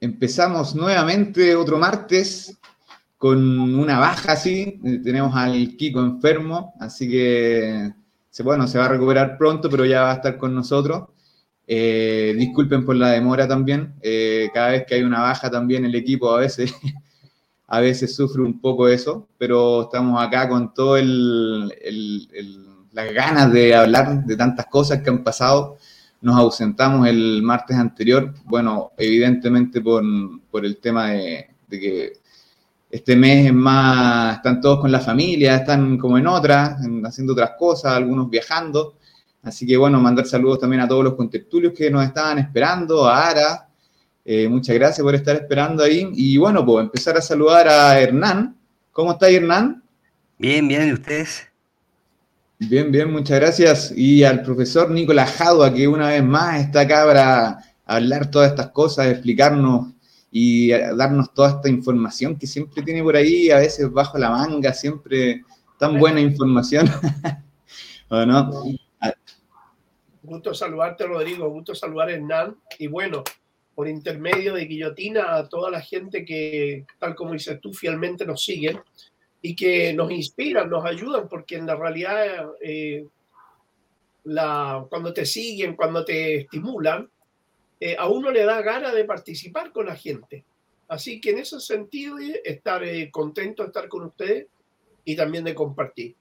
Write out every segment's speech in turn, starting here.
empezamos nuevamente otro martes con una baja así. Tenemos al Kiko enfermo, así que bueno, se va a recuperar pronto, pero ya va a estar con nosotros. Eh, disculpen por la demora también. Eh, cada vez que hay una baja también el equipo a veces, a veces sufre un poco eso, pero estamos acá con todo las ganas de hablar de tantas cosas que han pasado. Nos ausentamos el martes anterior, bueno, evidentemente por, el tema de, de que este mes es más, están todos con la familia, están como en otras, haciendo otras cosas, algunos viajando. Así que bueno, mandar saludos también a todos los contertulios que nos estaban esperando, a Ara. Eh, muchas gracias por estar esperando ahí. Y bueno, pues empezar a saludar a Hernán. ¿Cómo está Hernán? Bien, bien, ¿y ustedes? Bien, bien, muchas gracias. Y al profesor Nicolás Jadua, que una vez más está acá para hablar todas estas cosas, explicarnos y darnos toda esta información que siempre tiene por ahí, a veces bajo la manga, siempre tan buena información. ¿O no? Gusto saludarte, Rodrigo, gusto saludar a Hernán. Y bueno, por intermedio de Guillotina, a toda la gente que, tal como dices tú, fielmente nos siguen y que nos inspiran, nos ayudan, porque en la realidad, eh, la, cuando te siguen, cuando te estimulan, eh, a uno le da gana de participar con la gente. Así que en ese sentido, eh, estar eh, contento de estar con ustedes y también de compartir.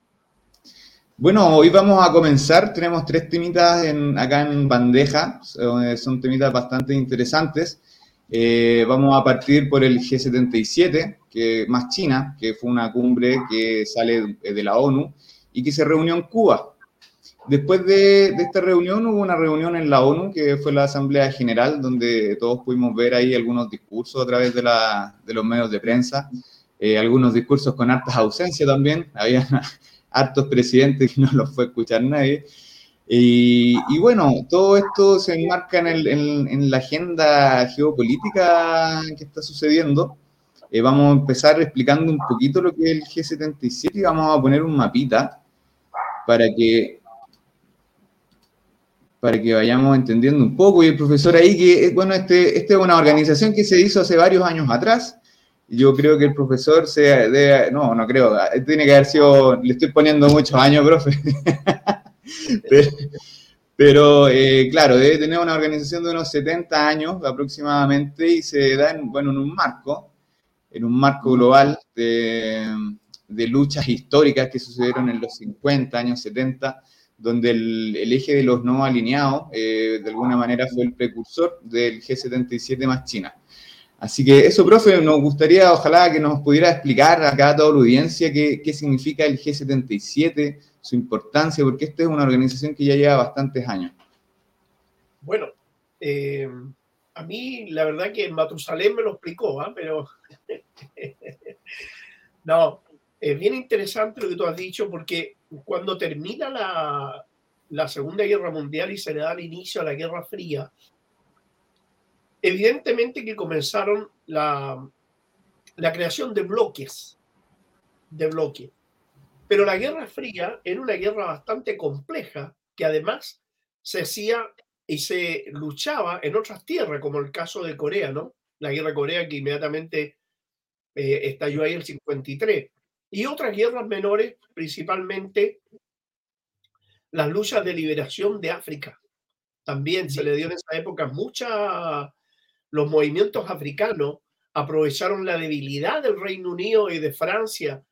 Bueno, hoy vamos a comenzar. Tenemos tres temitas en, acá en bandeja. Son temitas bastante interesantes. vamos a partir por el G77, que más China, que fue una cumbre que sale de la ONU y que se reunió en Cuba. Después de, esta reunión hubo una reunión en la ONU, que fue la Asamblea General, donde todos pudimos ver ahí algunos discursos a través de, los medios de prensa, eh, algunos discursos con hartas ausencias también, había hartos presidentes que no los fue a escuchar nadie. Y, bueno, todo esto se enmarca en, la agenda geopolítica que está sucediendo. Eh, vamos a empezar explicando un poquito lo que es el G77 y vamos a poner un mapita para que para que vayamos entendiendo un poco. Y el profesor ahí, que, bueno, este, esta es una organización que se hizo hace varios años atrás. Yo creo que el profesor se no, no creo, tiene que haber sido, le estoy poniendo muchos años, profe. pero, eh, claro, debe tener una organización de unos 70 años aproximadamente y se da en, bueno, en un marco, en un marco global de, de luchas históricas que sucedieron en los 50 años 70 donde el, eje de los no alineados eh, de alguna manera fue el precursor del G77 más China. Así que eso, profe, nos gustaría, ojalá que nos pudiera explicar acá a toda la audiencia qué, qué significa el G77, su importancia, porque esta es una organización que ya lleva bastantes años. Bueno, eh, a mí la verdad que Matusalén me lo explicó, ¿ah? pero no, es bien interesante lo que tú has dicho porque cuando termina la, la Segunda Guerra Mundial y se le da el inicio a la Guerra Fría, evidentemente que comenzaron la, la creación de bloques, de bloques. Pero la Guerra Fría era una guerra bastante compleja que además se hacía y se luchaba en otras tierras, como el caso de Corea, ¿no? La guerra de Corea que inmediatamente eh, estalló ahí el 53 y otras guerras menores, principalmente las luchas de liberación de África. También se le dio en esa época mucha... Los movimientos africanos aprovecharon la debilidad del Reino Unido y de Francia,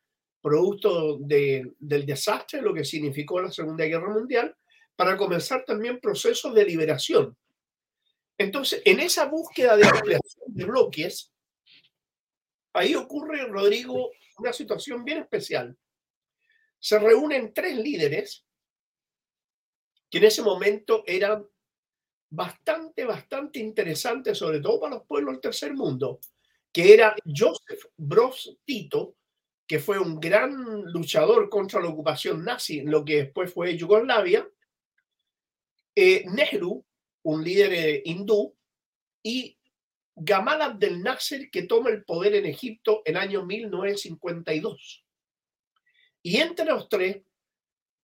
producto del desastre, lo que significó la Segunda Guerra Mundial, para comenzar también procesos de liberación. Entonces, en esa búsqueda de ampliación de bloques, ahí ocurre, Rodrigo, una situación bien especial. Se reúnen tres líderes que en ese momento eran bastante, bastante interesantes, sobre todo para los pueblos del tercer mundo, que era Joseph Broz Tito, que fue un gran luchador contra la ocupación nazi, lo que después fue Yugoslavia, eh, Nehru, un líder eh, hindú, y Gamal Abdel Nasser que toma el poder en Egipto en año 1952. Y entre los tres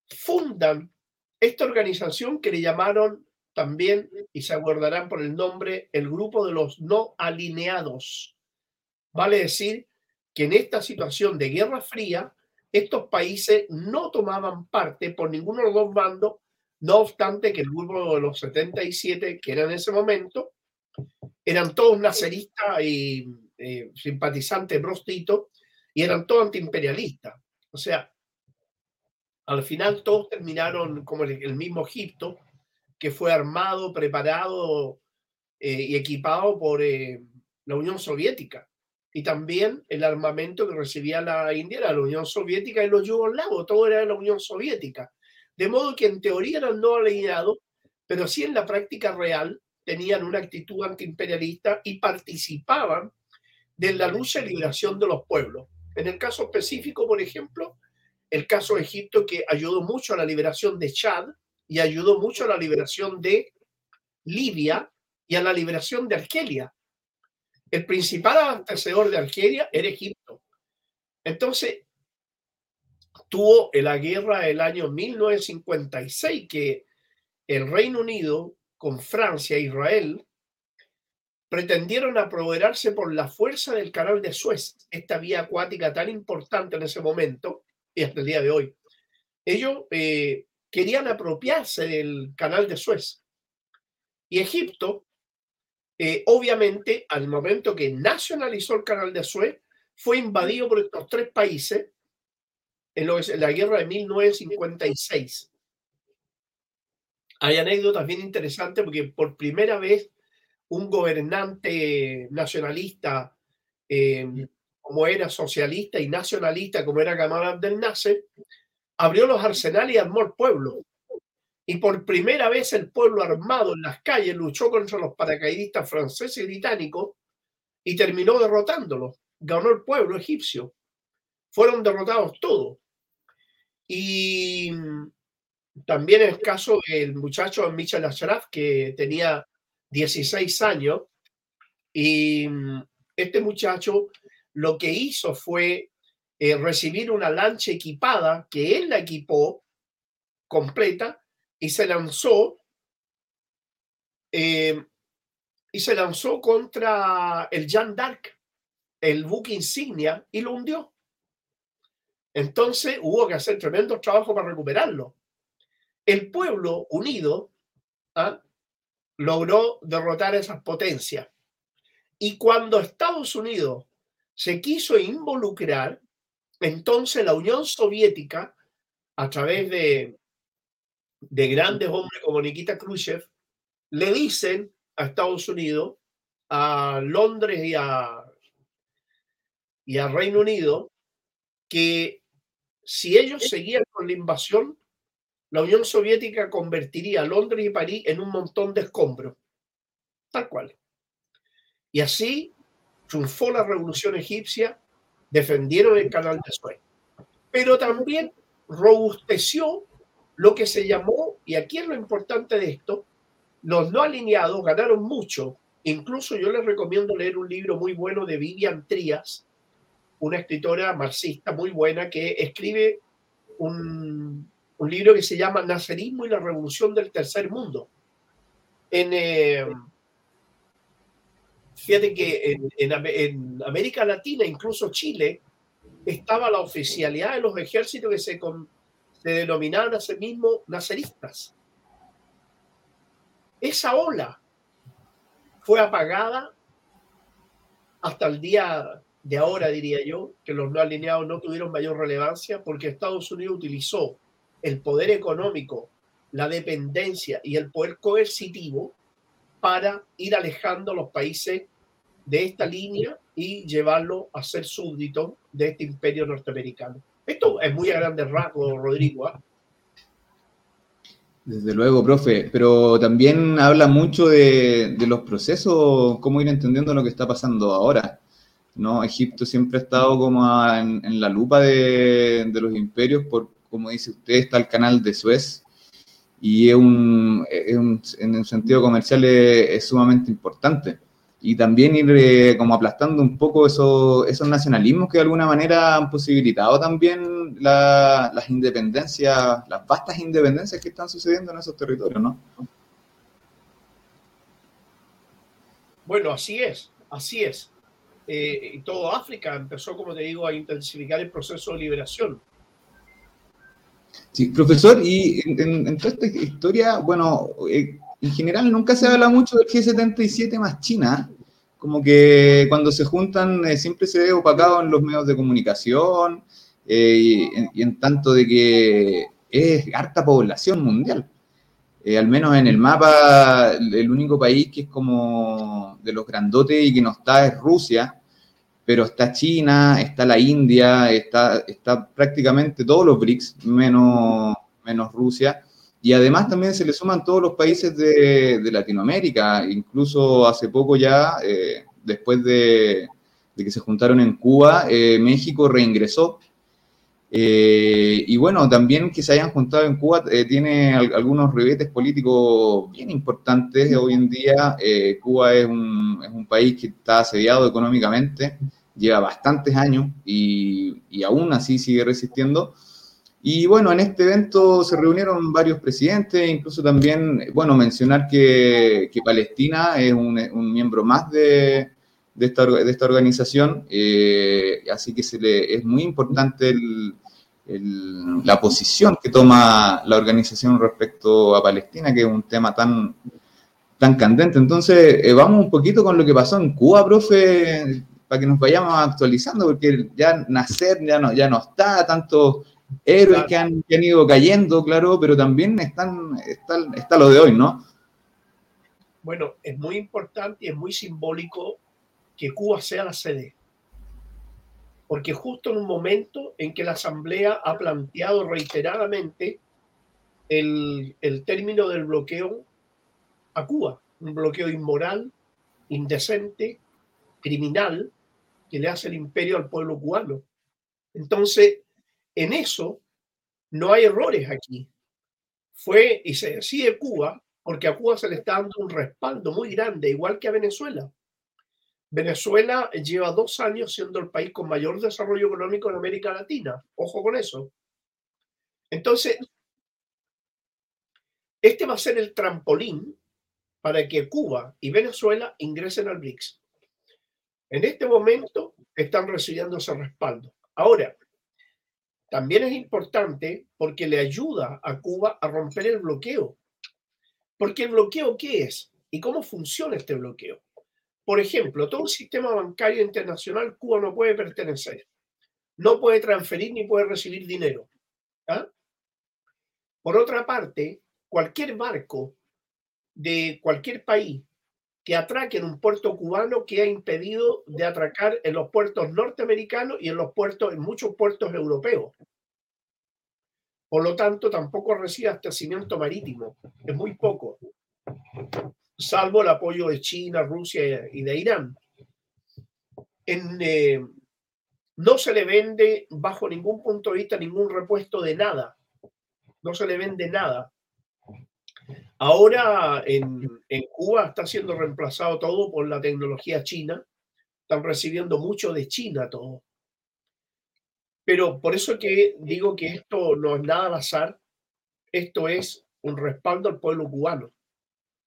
fundan esta organización que le llamaron también, y se acordarán por el nombre, el grupo de los no alineados. Vale decir que en esta situación de guerra fría, estos países no tomaban parte por ninguno de los dos bandos, no obstante que el grupo de los 77, que era en ese momento, eran todos naceristas y eh, simpatizantes brostito y eran todos antiimperialistas. O sea, al final todos terminaron como el, mismo Egipto, que fue armado, preparado eh, y equipado por eh, la Unión Soviética. Y también el armamento que recibía la India era la Unión Soviética y los yugoslavos, todo era de la Unión Soviética. De modo que en teoría eran no alineados, pero sí en la práctica real tenían una actitud antiimperialista y participaban de la lucha y liberación de los pueblos. En el caso específico, por ejemplo, el caso de Egipto que ayudó mucho a la liberación de Chad y ayudó mucho a la liberación de Libia y a la liberación de Argelia. El principal abastecedor de Argelia era Egipto. Entonces, tuvo la guerra del año 1956 que el Reino Unido con Francia e Israel pretendieron apoderarse por la fuerza del canal de Suez, esta vía acuática tan importante en ese momento y hasta el día de hoy. Ellos eh, querían apropiarse del canal de Suez. Y Egipto, eh, obviamente, al momento que nacionalizó el canal de Suez, fue invadido por estos tres países en, en la guerra de 1956. Hay anécdotas bien interesantes porque por primera vez un gobernante nacionalista, eh, como era socialista y nacionalista, como era Gamal Abdel Nasser, abrió los arsenales y armó el pueblo. Y por primera vez el pueblo armado en las calles luchó contra los paracaidistas franceses y británicos y terminó derrotándolos. Ganó el pueblo egipcio. Fueron derrotados todos. Y también el caso del muchacho Michel Ashraf, que tenía 16 años, y mm, este muchacho lo que hizo fue eh, recibir una lancha equipada que él la equipó completa y se lanzó eh, y se lanzó contra el Jean d'Arc, el buque insignia, y lo hundió. Entonces hubo que hacer tremendo trabajo para recuperarlo. El pueblo unido ¿ah? logró derrotar esas potencias. Y cuando Estados Unidos se quiso involucrar, entonces la Unión Soviética, a través de, de grandes hombres como Nikita Khrushchev, le dicen a Estados Unidos, a Londres y a, y a Reino Unido, que si ellos seguían con la invasión, la Unión Soviética convertiría Londres y París en un montón de escombros. Tal cual. Y así triunfó la revolución egipcia, defendieron el canal de Suez. Pero también robusteció lo que se llamó, y aquí es lo importante de esto, los no alineados ganaron mucho. Incluso yo les recomiendo leer un libro muy bueno de Vivian Trías, una escritora marxista muy buena que escribe un, un libro que se llama Nacerismo y la Revolución del Tercer Mundo. En, eh, fíjate que en, América Latina, incluso Chile, estaba la oficialidad de los ejércitos que se, se denominaban a sí mismos naceristas. Esa ola fue apagada hasta el día de ahora, diría yo, que los no alineados no tuvieron mayor relevancia porque Estados Unidos utilizó el poder económico, la dependencia y el poder coercitivo para ir alejando a los países de esta línea y llevarlo a ser súbdito de este imperio norteamericano. Esto es muy a grandes rasgos, Rodrigo. ¿ah? Desde luego, profe, pero también habla mucho de, los procesos, cómo ir entendiendo lo que está pasando ahora. ¿no? Egipto siempre ha estado como en, la lupa de, los imperios por como dice usted, está el canal de Suez y es un, en un sentido comercial es, sumamente importante. Y también ir eh, como aplastando un poco esos, esos nacionalismos que de alguna manera han posibilitado también las independencias, las vastas independencias que están sucediendo en esos territorios, ¿no? Bueno, así es, así es. Eh, y todo África empezó, como te digo, a intensificar el proceso de liberación. Sí, profesor, y en, toda esta historia, bueno, eh, en general nunca se habla mucho del G77 más China, como que cuando se juntan eh, siempre se ve opacado en los medios de comunicación y, en, tanto de que es harta población mundial. al menos en el mapa, el único país que es como de los grandotes y que no está es Rusia, pero está China, está la India, está, está prácticamente todos los BRICS, menos, menos Rusia. Y además también se le suman todos los países de, Latinoamérica, incluso hace poco ya, eh, después de, que se juntaron en Cuba, eh, México reingresó. Eh, y bueno, también que se hayan juntado en Cuba tiene algunos ribetes políticos bien importantes. Hoy en día Cuba es un, es un país que está asediado económicamente lleva bastantes años y, y, aún así sigue resistiendo. Y bueno, en este evento se reunieron varios presidentes, incluso también, bueno, mencionar que, que Palestina es un, un, miembro más de, de, esta, de esta, organización, eh, así que se le, es muy importante el, el, la posición que toma la organización respecto a Palestina, que es un tema tan, tan candente. Entonces, eh, vamos un poquito con lo que pasó en Cuba, profe para que nos vayamos actualizando, porque ya nacer ya no, ya no está, tantos héroes que, han, ido cayendo, claro, pero también están, está, está lo de hoy, ¿no? Bueno, es muy importante y es muy simbólico que Cuba sea la sede. Porque justo en un momento en que la Asamblea ha planteado reiteradamente el, el término del bloqueo a Cuba, un bloqueo inmoral, indecente, criminal, que le hace el imperio al pueblo cubano. Entonces, en eso no hay errores aquí. Fue y se decide Cuba porque a Cuba se le está dando un respaldo muy grande, igual que a Venezuela. Venezuela lleva dos años siendo el país con mayor desarrollo económico en América Latina. Ojo con eso. Entonces, este va a ser el trampolín para que Cuba y Venezuela ingresen al BRICS. En este momento están recibiendo ese respaldo. Ahora, también es importante porque le ayuda a Cuba a romper el bloqueo. Porque el bloqueo, ¿qué es? ¿Y cómo funciona este bloqueo? Por ejemplo, todo el sistema bancario internacional Cuba no puede pertenecer. No puede transferir ni puede recibir dinero. ¿ah? Por otra parte, cualquier barco de cualquier país que atraque en un puerto cubano que ha impedido de atracar en los puertos norteamericanos y en los puertos, en muchos puertos europeos. Por lo tanto, tampoco recibe abastecimiento marítimo, es muy poco, salvo el apoyo de China, Rusia y de Irán. Eh, no se le vende bajo ningún punto de vista ningún repuesto de nada, no se le vende nada. Ahora en, Cuba está siendo reemplazado todo por la tecnología china. Están recibiendo mucho de China todo. Pero por eso que digo que esto no es nada al azar. Esto es un respaldo al pueblo cubano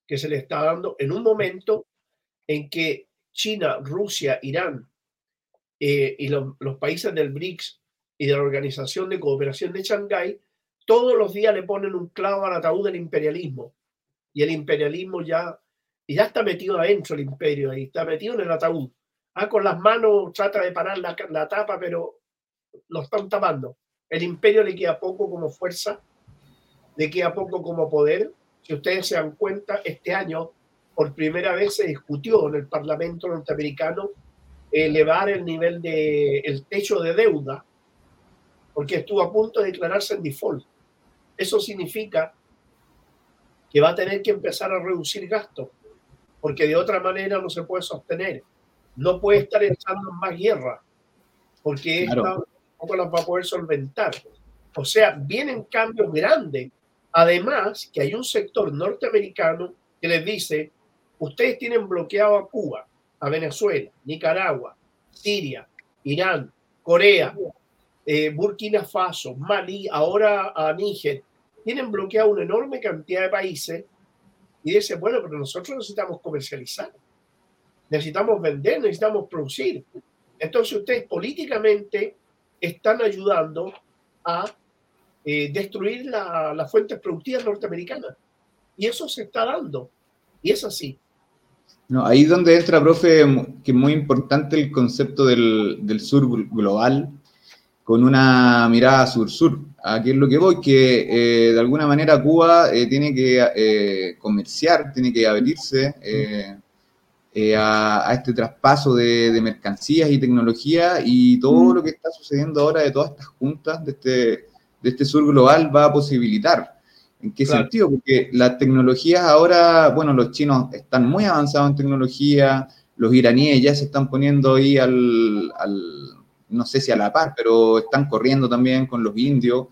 que se le está dando en un momento en que China, Rusia, Irán eh, y los, los países del BRICS y de la Organización de Cooperación de Shanghái todos los días le ponen un clavo al ataúd del imperialismo y el imperialismo ya, y ya está metido adentro el imperio, ahí está metido en el ataúd. Ah, con las manos trata de parar la, la tapa, pero lo están tapando. El imperio le queda poco como fuerza, le queda poco como poder. Si ustedes se dan cuenta, este año por primera vez se discutió en el Parlamento norteamericano elevar el nivel de el techo de deuda, porque estuvo a punto de declararse en default. Eso significa que va a tener que empezar a reducir gastos, porque de otra manera no se puede sostener. No puede estar echando más guerra, porque claro. tampoco las va a poder solventar. O sea, vienen cambios grandes. Además, que hay un sector norteamericano que les dice, ustedes tienen bloqueado a Cuba, a Venezuela, Nicaragua, Siria, Irán, Corea, eh, Burkina Faso, Malí, ahora a Níger, tienen bloqueado una enorme cantidad de países y dicen, bueno, pero nosotros necesitamos comercializar. necesitamos vender, necesitamos producir. Entonces ustedes políticamente están ayudando a eh, destruir las fuentes productivas norteamericanas. Y eso se está dando. Y es así. No, ahí donde entra, profe, que es muy importante el concepto del, del sur global, con una mirada sur-sur. Aquí es lo que voy, que eh, de alguna manera Cuba eh, tiene que eh, comerciar, tiene que abrirse a, este traspaso de, mercancías y tecnología y todo mm. lo que está sucediendo ahora de todas estas juntas de este, de este sur global va a posibilitar. ¿En qué sentido? Porque las tecnologías ahora, bueno, los chinos están muy avanzados en tecnología, los iraníes ya se están poniendo ahí al no sé si a la par, pero están corriendo también con los indios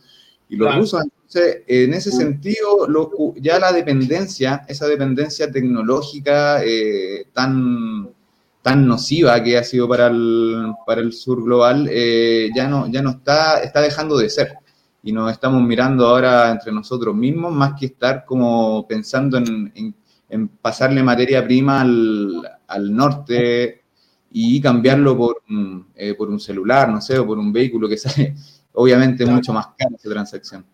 y los rusos. Entonces, en ese sentido, ya la dependencia, esa dependencia tecnológica eh, tan, tan nociva que ha sido para el, para el sur global, eh, ya, no, ya no está, está dejando de ser. Y nos estamos mirando ahora entre nosotros mismos, más que estar como pensando en, en, pasarle materia prima al, al norte y cambiarlo por, eh, por un celular, no sé, o por un vehículo que sale obviamente mucho más caro esa transacción.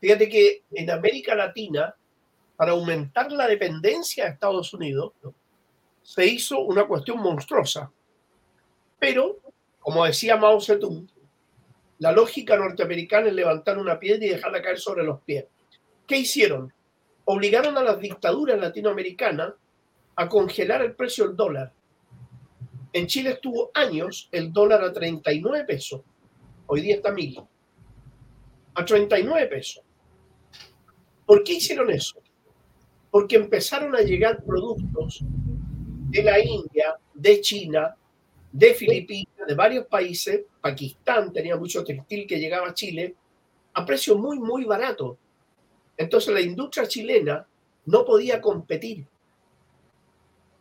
Fíjate que en América Latina, para aumentar la dependencia de Estados Unidos, se hizo una cuestión monstruosa. Pero, como decía Mao Zedong, la lógica norteamericana es levantar una piedra y dejarla caer sobre los pies. ¿Qué hicieron? Obligaron a las dictaduras latinoamericanas a congelar el precio del dólar en Chile estuvo años el dólar a 39 pesos. Hoy día está mil. A 39 pesos. ¿Por qué hicieron eso? Porque empezaron a llegar productos de la India, de China, de Filipinas, de varios países. Pakistán tenía mucho textil que llegaba a Chile a precios muy, muy baratos. Entonces la industria chilena no podía competir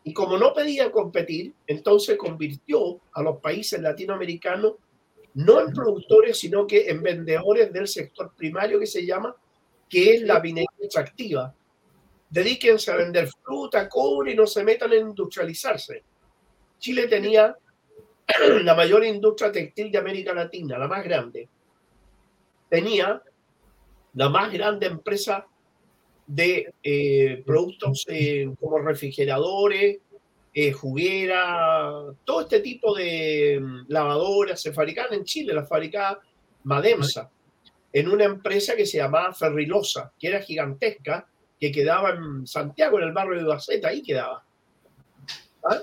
y como no pedía competir, entonces convirtió a los países latinoamericanos no en productores, sino que en vendedores del sector primario que se llama, que es la minería extractiva. Dedíquense a vender fruta, cobre y no se metan en industrializarse. Chile tenía la mayor industria textil de América Latina, la más grande. Tenía la más grande empresa de eh, productos eh, como refrigeradores, eh, juguera, todo este tipo de mm, lavadoras se fabricaban en Chile, las fabricaba Mademsa, en una empresa que se llamaba Ferrilosa, que era gigantesca, que quedaba en Santiago, en el barrio de Baceta, ahí quedaba. ¿Ah?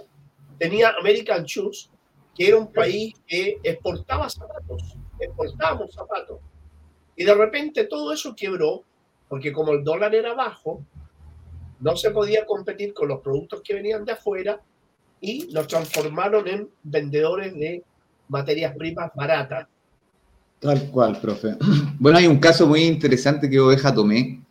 Tenía American Shoes, que era un país que exportaba zapatos, exportábamos zapatos. Y de repente todo eso quebró porque como el dólar era bajo, no se podía competir con los productos que venían de afuera y nos transformaron en vendedores de materias primas baratas. Tal cual, profe. Bueno, hay un caso muy interesante que Oveja Tomé.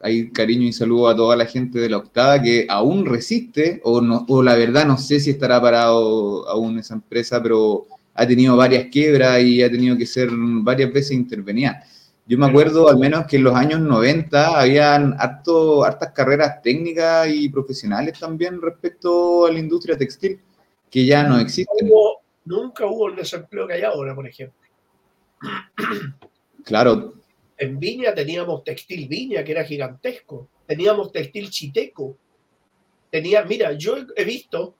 Hay cariño y saludo a toda la gente de la octava que aún resiste, o, no, o la verdad no sé si estará parado aún esa empresa, pero ha tenido varias quiebras y ha tenido que ser varias veces intervenida. Yo me acuerdo al menos que en los años 90 habían harto, hartas carreras técnicas y profesionales también respecto a la industria textil, que ya no existen. nunca hubo el desempleo que hay ahora, por ejemplo. Claro. En Viña teníamos textil Viña, que era gigantesco. Teníamos textil Chiteco. Tenía, mira, yo he visto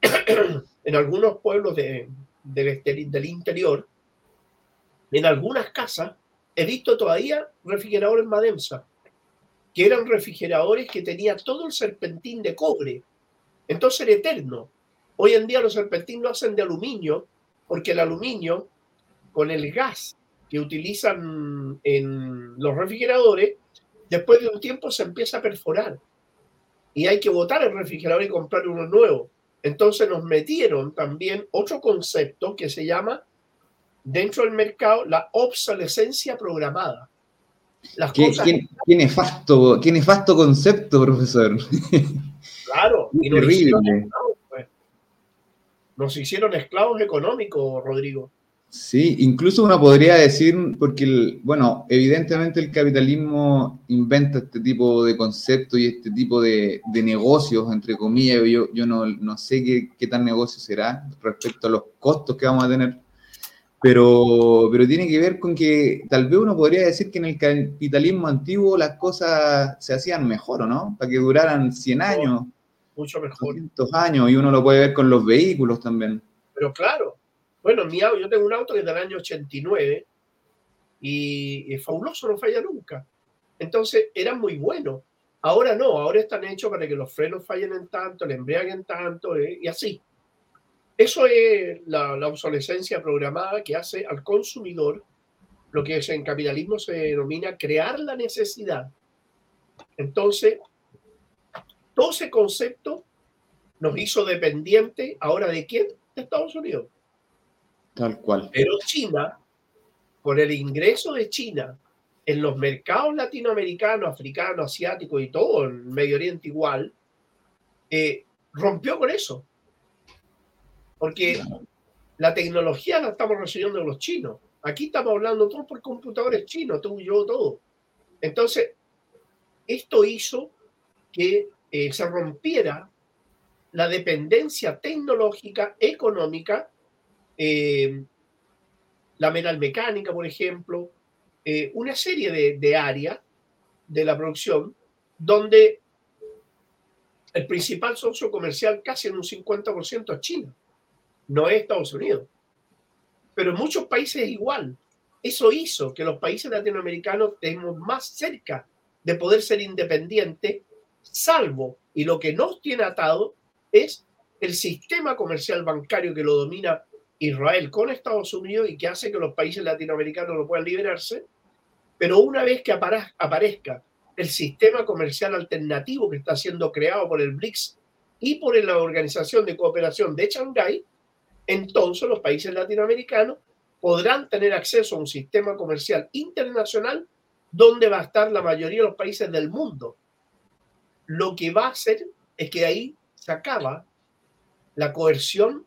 en algunos pueblos de, del interior, en algunas casas, he visto todavía refrigeradores Mademsa, que eran refrigeradores que tenían todo el serpentín de cobre. Entonces era eterno. Hoy en día los serpentines lo hacen de aluminio, porque el aluminio, con el gas que utilizan en los refrigeradores, después de un tiempo se empieza a perforar. Y hay que botar el refrigerador y comprar uno nuevo. Entonces nos metieron también otro concepto que se llama dentro del mercado la obsolescencia programada. Las ¿Qué, ¿qué, nefasto, qué nefasto concepto, profesor. Claro, y nos Hicieron esclavos, pues. Nos hicieron esclavos económicos, Rodrigo. Sí, incluso uno podría decir, porque, bueno, evidentemente el capitalismo inventa este tipo de conceptos y este tipo de, negocios, entre comillas, yo, yo no, no sé qué, qué, tan negocio será respecto a los costos que vamos a tener, pero, pero tiene que ver con que tal vez uno podría decir que en el capitalismo antiguo las cosas se hacían mejor, ¿o no? Para que duraran 100 años. Mucho mejor. 200 años, y uno lo puede ver con los vehículos también. Pero claro, bueno, mi auto, yo tengo un auto que es del año 89 y es fabuloso, no falla nunca. Entonces era muy bueno. Ahora no, ahora están hechos para que los frenos fallen en tanto, el embriague en tanto eh, y así. Eso es la, la, obsolescencia programada que hace al consumidor lo que en capitalismo se denomina crear la necesidad. Entonces, todo ese concepto nos hizo dependiente ahora de quién? De Estados Unidos. Tal cual. Pero China, con el ingreso de China en los mercados latinoamericanos, africanos, asiáticos y todo, en Medio Oriente igual, eh, rompió con eso. Porque la tecnología la estamos recibiendo los chinos. Aquí estamos hablando todos por computadores chinos, tú y yo, todo. Entonces, esto hizo que eh, se rompiera la dependencia tecnológica, económica eh, la metal mecánica, por ejemplo, eh, una serie de, de áreas de la producción donde el principal socio comercial casi en un 50% es China, no es Estados Unidos. Pero en muchos países es igual. Eso hizo que los países latinoamericanos estemos más cerca de poder ser independientes, salvo, y lo que nos tiene atado es el sistema comercial bancario que lo domina Israel con Estados Unidos y que hace que los países latinoamericanos no puedan liberarse, pero una vez que aparezca el sistema comercial alternativo que está siendo creado por el BRICS y por la Organización de Cooperación de Shanghái, entonces los países latinoamericanos podrán tener acceso a un sistema comercial internacional donde va a estar la mayoría de los países del mundo. Lo que va a hacer es que ahí se acaba la coerción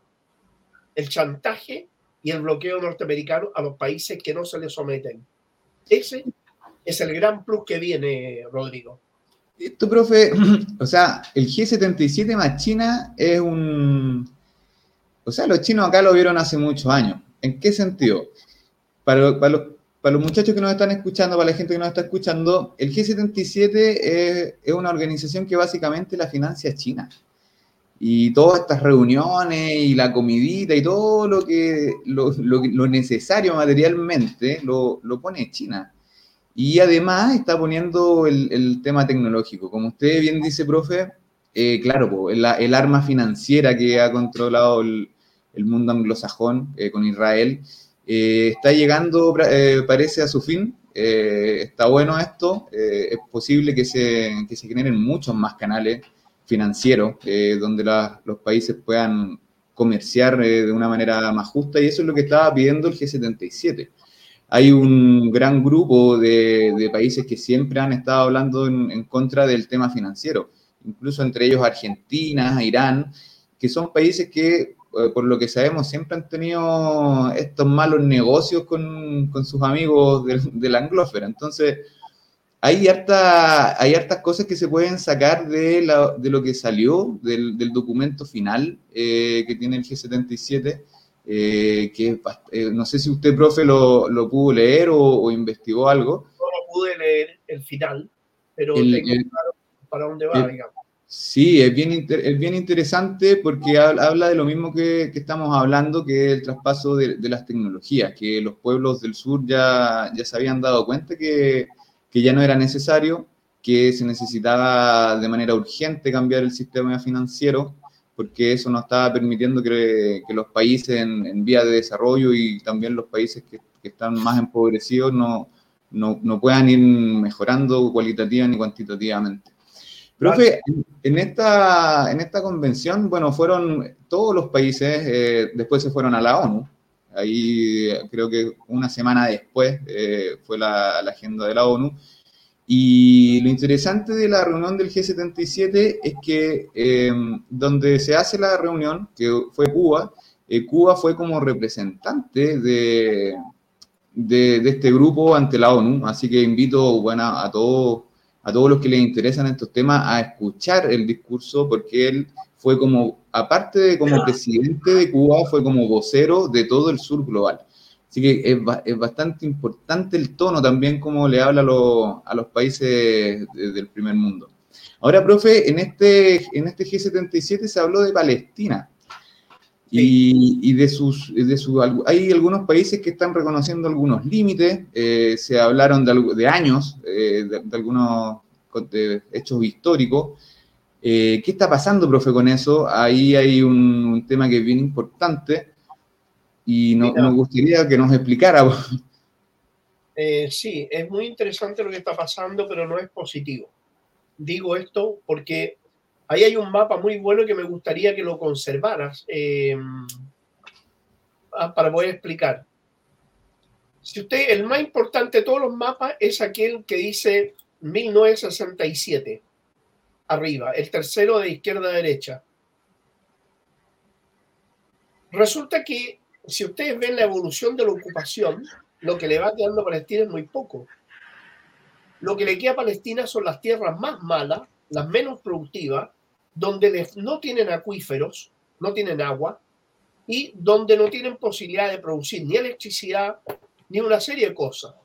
el chantaje y el bloqueo norteamericano a los países que no se le someten. Ese es el gran plus que viene, Rodrigo. Esto, profe, o sea, el G77 más China es un... O sea, los chinos acá lo vieron hace muchos años. ¿En qué sentido? Para, para, los, para los muchachos que nos están escuchando, para la gente que nos está escuchando, el G77 es, es una organización que básicamente la financia China y todas estas reuniones y la comidita y todo lo que lo, lo, necesario materialmente lo, lo, pone China. Y además está poniendo el, el, tema tecnológico. Como usted bien dice, profe, eh, claro, el, arma financiera que ha controlado el, mundo anglosajón eh, con Israel eh, está llegando, parece, a su fin. está bueno esto. es posible que se, que se generen muchos más canales financiero, eh, donde los países puedan comerciar de una manera más justa, y eso es lo que estaba pidiendo el G77. Hay un gran grupo de, países que siempre han estado hablando en, contra del tema financiero, incluso entre ellos Argentina, Irán, que son países que, eh, por lo que sabemos, siempre han tenido estos malos negocios con, con sus amigos de, de la anglósfera. Entonces, hay, harta, hay hartas cosas que se pueden sacar de, de lo que salió del, del documento final eh, que tiene el G77, eh, que eh, no sé si usted, profe, lo, lo pudo leer o, investigó algo. No lo pude leer el final, pero tengo claro para dónde va, digamos. Sí, es bien, es bien interesante porque habla de lo mismo que, que estamos hablando, que es el traspaso de, de, las tecnologías, que los pueblos del sur ya, ya se habían dado cuenta que que ya no era necesario, que se necesitaba de manera urgente cambiar el sistema financiero, porque eso no estaba permitiendo que, que los países en, en, vía de desarrollo y también los países que, que están más empobrecidos no, no, no, puedan ir mejorando cualitativa ni cuantitativamente. Profe, en esta, en esta convención, bueno, fueron todos los países, eh, después se fueron a la ONU, Ahí creo que una semana después eh, fue la, la, agenda de la ONU. Y lo interesante de la reunión del G77 es que eh, donde se hace la reunión, que fue Cuba, eh, Cuba fue como representante de, de, este grupo ante la ONU, así que invito bueno, a, todos, a todos los que les interesan estos temas a escuchar el discurso, porque él fue como, aparte de como presidente de Cuba, fue como vocero de todo el sur global. Así que es, es bastante importante el tono también como le habla a, a los países del primer mundo. Ahora, profe, en este, en este G77 se habló de Palestina. Y, de sus, de su, hay algunos países que están reconociendo algunos límites, eh, se hablaron de, de años, eh, de, algunos hechos históricos. Eh, ¿Qué está pasando, profe, con eso? Ahí hay un, tema que es bien importante y no, nos gustaría que nos explicara. sí, es muy interesante lo que está pasando, pero no es positivo. Digo esto porque Ahí hay un mapa muy bueno que me gustaría que lo conservaras eh, ah, para poder explicar. Si usted, el más importante de todos los mapas es aquel que dice 1967, arriba, el tercero de izquierda a derecha. Resulta que si ustedes ven la evolución de la ocupación, lo que le va quedando a Palestina es muy poco. Lo que le queda a Palestina son las tierras más malas, las menos productivas, donde no tienen acuíferos, no tienen agua y donde no tienen posibilidad de producir ni electricidad ni una serie de cosas.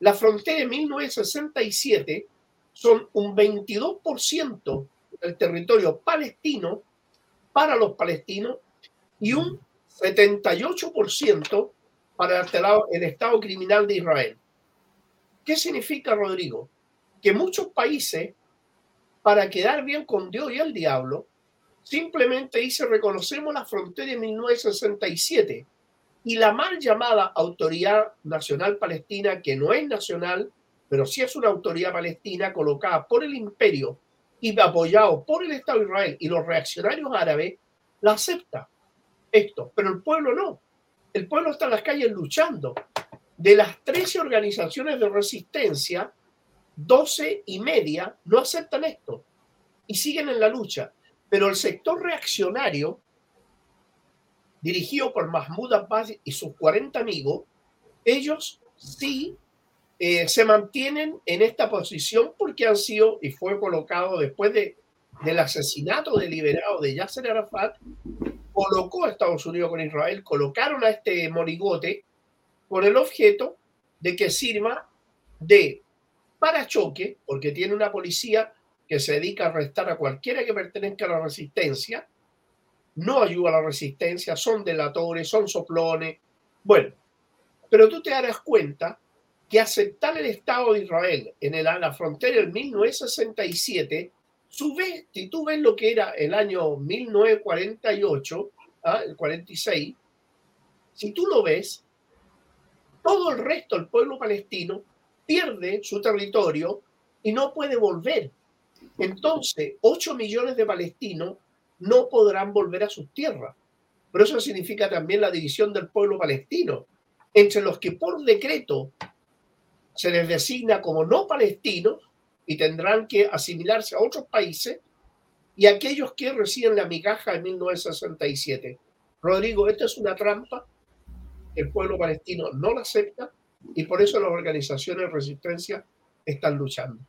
La frontera de 1967 son un 22% del territorio palestino para los palestinos y un 78% para el Estado criminal de Israel. ¿Qué significa, Rodrigo? Que muchos países para quedar bien con Dios y el diablo, simplemente dice reconocemos la frontera de 1967 y la mal llamada Autoridad Nacional Palestina, que no es nacional, pero sí es una autoridad palestina colocada por el imperio y apoyado por el Estado de Israel y los reaccionarios árabes, la acepta esto, pero el pueblo no. El pueblo está en las calles luchando. De las 13 organizaciones de resistencia, 12 y media no aceptan esto y siguen en la lucha. Pero el sector reaccionario, dirigido por Mahmoud Abbas y sus 40 amigos, ellos sí eh, se mantienen en esta posición porque han sido y fue colocado después de, del asesinato deliberado de Yasser Arafat, colocó a Estados Unidos con Israel, colocaron a este morigote con el objeto de que sirva de para choque, porque tiene una policía que se dedica a arrestar a cualquiera que pertenezca a la resistencia, no ayuda a la resistencia, son delatores, son soplones. Bueno, pero tú te darás cuenta que aceptar el Estado de Israel en la frontera del 1967, si tú ves lo que era el año 1948, ¿ah? el 46, si tú lo ves, todo el resto del pueblo palestino pierde su territorio y no puede volver. Entonces, 8 millones de palestinos no podrán volver a sus tierras. Pero eso significa también la división del pueblo palestino, entre los que por decreto se les designa como no palestinos y tendrán que asimilarse a otros países, y aquellos que reciben la migaja de 1967. Rodrigo, esta es una trampa, el pueblo palestino no la acepta y por eso las organizaciones de resistencia están luchando.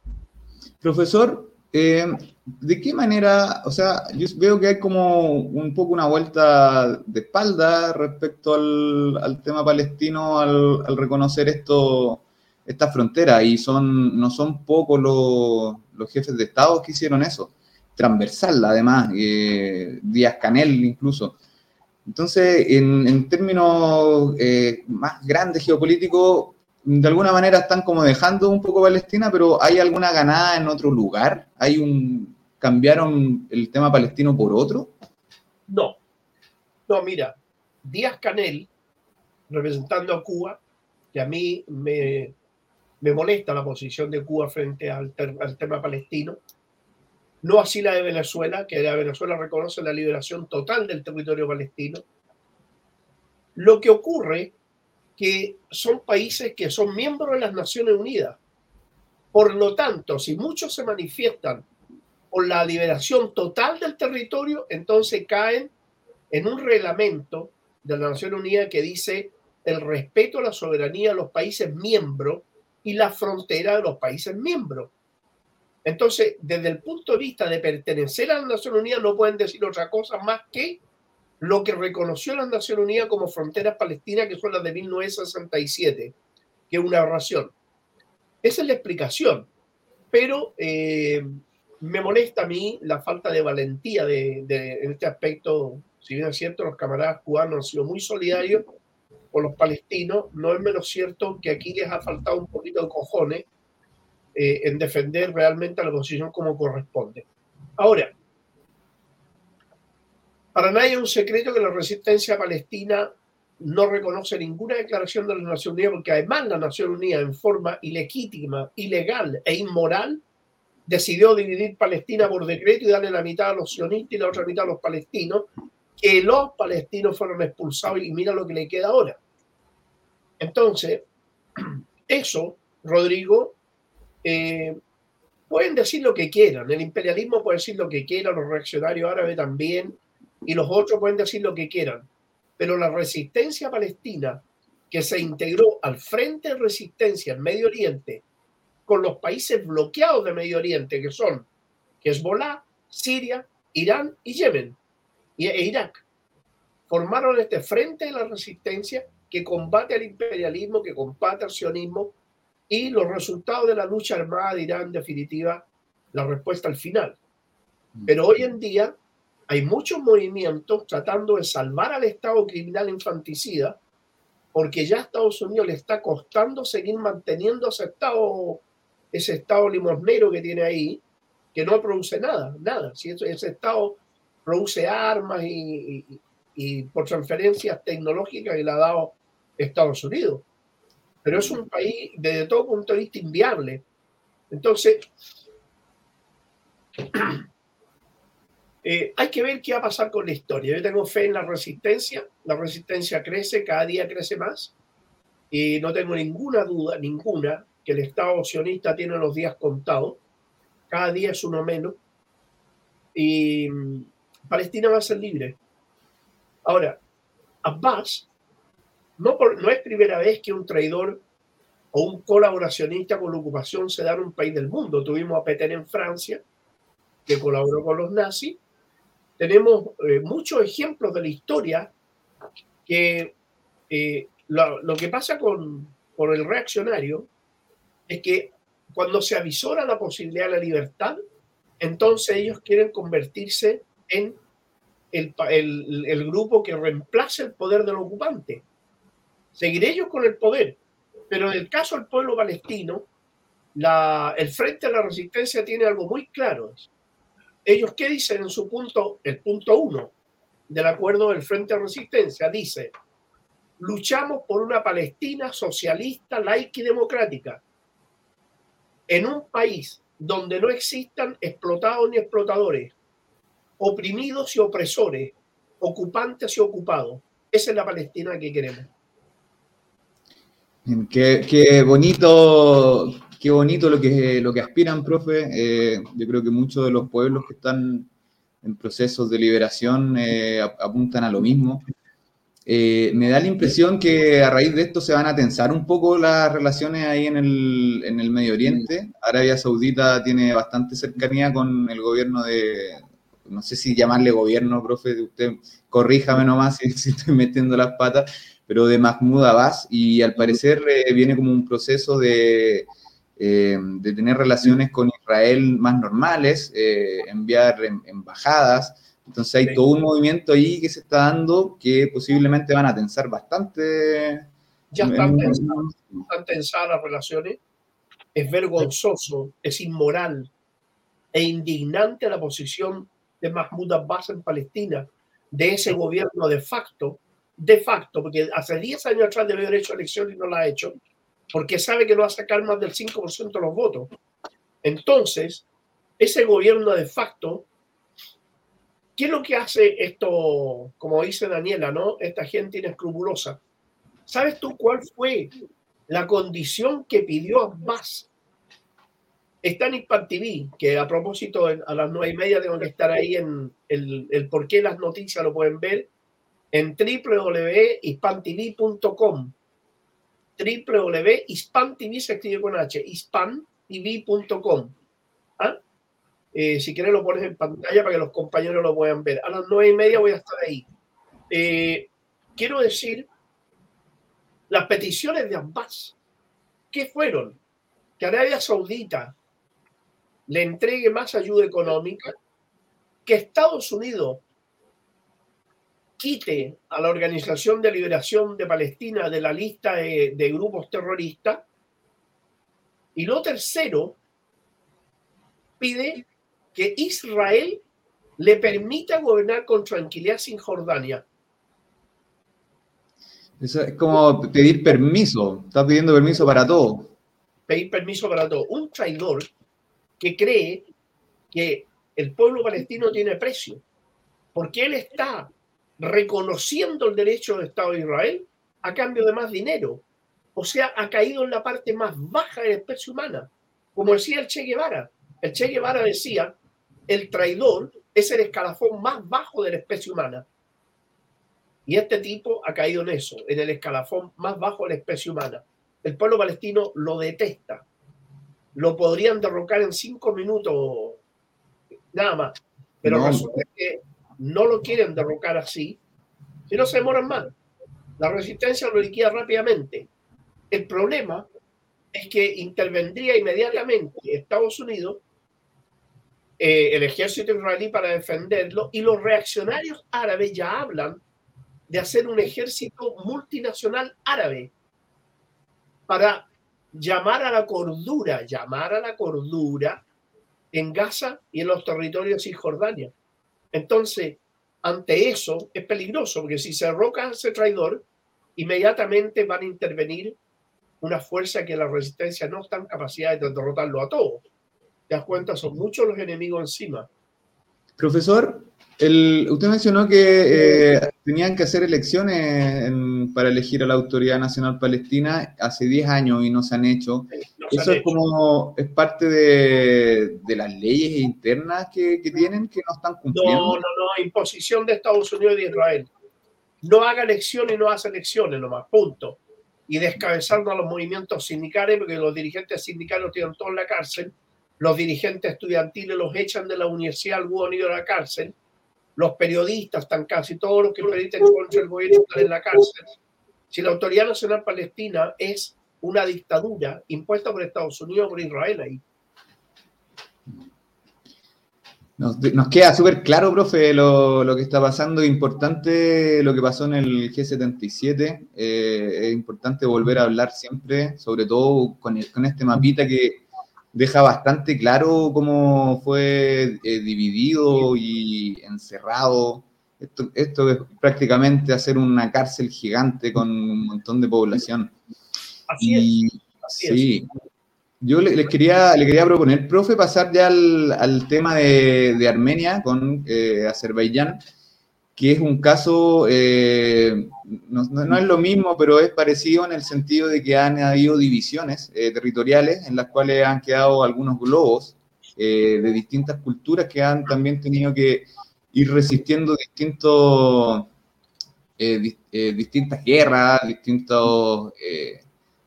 Profesor, eh, ¿de qué manera, o sea, yo veo que hay como un poco una vuelta de espalda respecto al, tema palestino al, reconocer esto, esta frontera y son, no son pocos los, jefes de Estado que hicieron eso, transversal además, eh, Díaz Canel incluso. Entonces, en, términos eh, más grandes geopolíticos, de alguna manera están como dejando un poco Palestina, pero ¿hay alguna ganada en otro lugar? ¿Hay un cambiaron el tema palestino por otro? No. No, mira, Díaz Canel, representando a Cuba, que a mí me, me molesta la posición de Cuba frente al, al tema palestino, no así la de Venezuela, que la Venezuela reconoce la liberación total del territorio palestino. Lo que ocurre que son países que son miembros de las Naciones Unidas. Por lo tanto, si muchos se manifiestan por la liberación total del territorio, entonces caen en un reglamento de la Nación Unida que dice el respeto a la soberanía de los países miembros y la frontera de los países miembros. Entonces, desde el punto de vista de pertenecer a la Nación Unida, no pueden decir otra cosa más que lo que reconoció la Nación Unida como fronteras palestinas, que son las de 1967, que es una aberración. Esa es la explicación. Pero eh, me molesta a mí la falta de valentía de, en este aspecto. Si bien es cierto, los camaradas cubanos han sido muy solidarios con los palestinos, no es menos cierto que aquí les ha faltado un poquito de cojones eh, en defender realmente la posición como corresponde. Ahora, para nadie es un secreto que la resistencia palestina no reconoce ninguna declaración de la Nación Unida, porque además la Nación Unida, en forma ilegítima, ilegal e inmoral, decidió dividir Palestina por decreto y darle la mitad a los sionistas y la otra mitad a los palestinos, que los palestinos fueron expulsados y mira lo que le queda ahora. Entonces, eso, Rodrigo, eh, pueden decir lo que quieran, el imperialismo puede decir lo que quiera, los reaccionarios árabes también, y los otros pueden decir lo que quieran, pero la resistencia palestina que se integró al frente de resistencia en Medio Oriente con los países bloqueados de Medio Oriente, que son Hezbollah, Siria, Irán y Yemen, e Irak, formaron este frente de la resistencia que combate al imperialismo, que combate al sionismo, y los resultados de la lucha armada dirán en definitiva la respuesta al final. Pero hoy en día hay muchos movimientos tratando de salvar al Estado criminal infanticida, porque ya a Estados Unidos le está costando seguir manteniendo ese Estado, ese Estado limosnero que tiene ahí, que no produce nada, nada. Si ese, Estado produce armas y, y, por transferencias tecnológicas que le ha dado Estados Unidos. Pero es un país desde todo punto de vista inviable. Entonces, Eh, hay que ver qué va a pasar con la historia. Yo tengo fe en la resistencia. La resistencia crece, cada día crece más. Y no tengo ninguna duda, ninguna, que el Estado sionista tiene los días contados. Cada día es uno menos. Y mm, Palestina va a ser libre. Ahora, Abbas no, es primera vez que un traidor o un colaboracionista con la ocupación se da en un país del mundo. Tuvimos a Petain en Francia, que colaboró con los nazis, tenemos eh, muchos ejemplos de la historia que eh, lo, que pasa con, el reaccionario es que cuando se avisora la posibilidad de la libertad, entonces ellos quieren convertirse en el, el, grupo que reemplace el poder del ocupante. Seguir ellos con el poder, pero en el caso del pueblo palestino, la, el Frente de la Resistencia tiene algo muy claro ellos qué dicen en su punto, el punto uno del acuerdo del Frente de Resistencia, dice, luchamos por una Palestina socialista, laica y democrática, en un país donde no existan explotados ni explotadores, oprimidos y opresores, ocupantes y ocupados. Esa es la Palestina que queremos. Qué, qué bonito qué bonito lo que, lo que aspiran, profe. Eh, yo creo que muchos de los pueblos que están en procesos de liberación eh, apuntan a lo mismo. Eh, me da la impresión que a raíz de esto se van a tensar un poco las relaciones ahí en el, en el Medio Oriente. Arabia Saudita tiene bastante cercanía con el gobierno de, no sé si llamarle gobierno, profe, usted corríjame nomás si, si estoy metiendo las patas, pero de Mahmoud Abbas y al parecer viene como un proceso de, eh, de tener relaciones con Israel más normales, eh, enviar em, embajadas. Entonces hay todo un movimiento ahí que se está dando que posiblemente van a tensar bastante. Ya están, tensadas, las relaciones. Es vergonzoso, es inmoral e indignante la posición de Mahmoud Abbas en Palestina, de ese gobierno de facto, de facto, porque hace 10 años atrás debe haber hecho elecciones y no la ha hecho, porque sabe que no va a sacar más del 5% de los votos. Entonces, ese gobierno de facto, ¿qué es lo que hace esto, como dice Daniela, ¿no? esta gente inescrupulosa? ¿Sabes tú cuál fue la condición que pidió Abbas? Está en Hispan TV, que a propósito a las nueve y media tengo que estar ahí en el, el por qué las noticias lo pueden ver. En www.hispantv.com. www.hispantv se escribe con H, hispantv.com. ¿Ah? Eh, si quieres lo pones en pantalla para que los compañeros lo puedan ver. A las nueve y media voy a estar ahí. Eh, quiero decir, las peticiones de Abbas, ¿qué fueron? Que Arabia Saudita le entregue más ayuda económica, que Estados Unidos quite a la Organización de Liberación de Palestina de la lista de, de grupos terroristas. Y lo tercero, pide que Israel le permita gobernar con tranquilidad sin Jordania. Eso es como pedir permiso. Está pidiendo permiso para todo. Pedir permiso para todo. Un traidor que cree que el pueblo palestino tiene precio, porque él está reconociendo el derecho del Estado de Israel a cambio de más dinero. O sea, ha caído en la parte más baja de la especie humana. Como decía el Che Guevara. El Che Guevara decía, el traidor es el escalafón más bajo de la especie humana. Y este tipo ha caído en eso, en el escalafón más bajo de la especie humana. El pueblo palestino lo detesta. Lo podrían derrocar en cinco minutos, nada más. Pero no. resulta que no lo quieren derrocar así, si no se demoran más. La resistencia lo liquida rápidamente. El problema es que intervendría inmediatamente Estados Unidos, eh, el ejército israelí para defenderlo, y los reaccionarios árabes ya hablan de hacer un ejército multinacional árabe para llamar a la cordura, llamar a la cordura en Gaza y en los territorios Cisjordania. Entonces, ante eso es peligroso, porque si se derroca a ese traidor, inmediatamente van a intervenir una fuerza que la resistencia no está en capacidad de derrotarlo a todos. Te das cuenta, son muchos los enemigos encima. Profesor, el, usted mencionó que eh, tenían que hacer elecciones en, para elegir a la Autoridad Nacional Palestina hace 10 años y no se han hecho. No se Eso han es hecho. como, es parte de, de las leyes internas que, que, tienen que no están cumpliendo. No, no, no, imposición de Estados Unidos y de Israel. No haga elecciones y no hace elecciones nomás, punto. Y descabezando a los movimientos sindicales, porque los dirigentes sindicales los tienen todos en la cárcel, los dirigentes estudiantiles los echan de la universidad, algunos han ido a la cárcel, los periodistas están casi todos los que periodistas contra el gobierno están en la cárcel. Si la Autoridad Nacional Palestina es una dictadura impuesta por Estados Unidos por Israel ahí. Nos, nos queda súper claro, profe, lo, lo, que está pasando. Importante lo que pasó en el G77. Eh, es importante volver a hablar siempre, sobre todo con, el, con este mapita que deja bastante claro cómo fue eh, dividido y encerrado. Esto, esto, es prácticamente hacer una cárcel gigante con un montón de población. Así y, es. Así sí. Es. Yo les le quería, le quería proponer, profe, pasar ya al, al tema de, de, Armenia con eh, Azerbaiyán, que es un caso, eh, no, no, es lo mismo, pero es parecido en el sentido de que han habido divisiones eh, territoriales en las cuales han quedado algunos globos eh, de distintas culturas que han también tenido que ir resistiendo distintos, di, distintas guerras, distintos,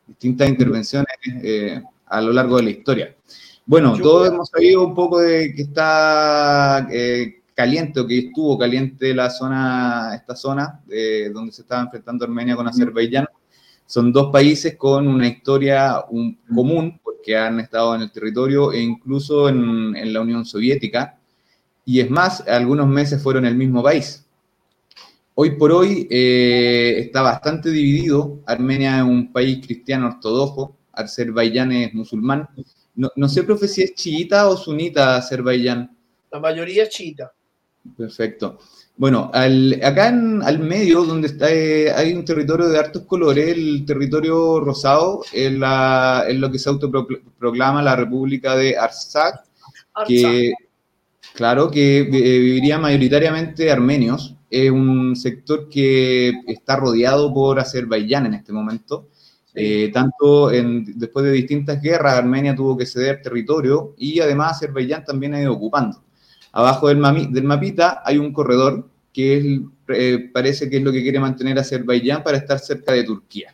distintas intervenciones a lo largo de la historia. Bueno, todos hemos sabido un poco de que está caliente o que estuvo caliente la zona, esta zona eh, donde se estaba enfrentando Armenia con Azerbaiyán. Son dos países con una historia un, común porque han estado en el territorio e incluso en, en la Unión Soviética. Y es más, algunos meses fueron el mismo país. Hoy por hoy eh, está bastante dividido. Armenia es un país cristiano ortodoxo, Azerbaiyán es musulmán. No, no, sé, profe, si es chiita o sunita Azerbaiyán. La mayoría es chiita. Perfecto. Bueno, al, acá en, al medio, donde está, eh, hay un territorio de hartos colores, el territorio rosado es, la, es lo que se autoproclama la República de Artsakh, que, claro, que eh, viviría mayoritariamente armenios. Es un sector que está rodeado por Azerbaiyán en este momento. Eh, tanto en, después de distintas guerras, Armenia tuvo que ceder territorio y además Azerbaiyán también ha ido ocupando. Abajo del, mapita hay un corredor que eh, parece que es lo que quiere mantener Azerbaiyán para estar cerca de Turquía.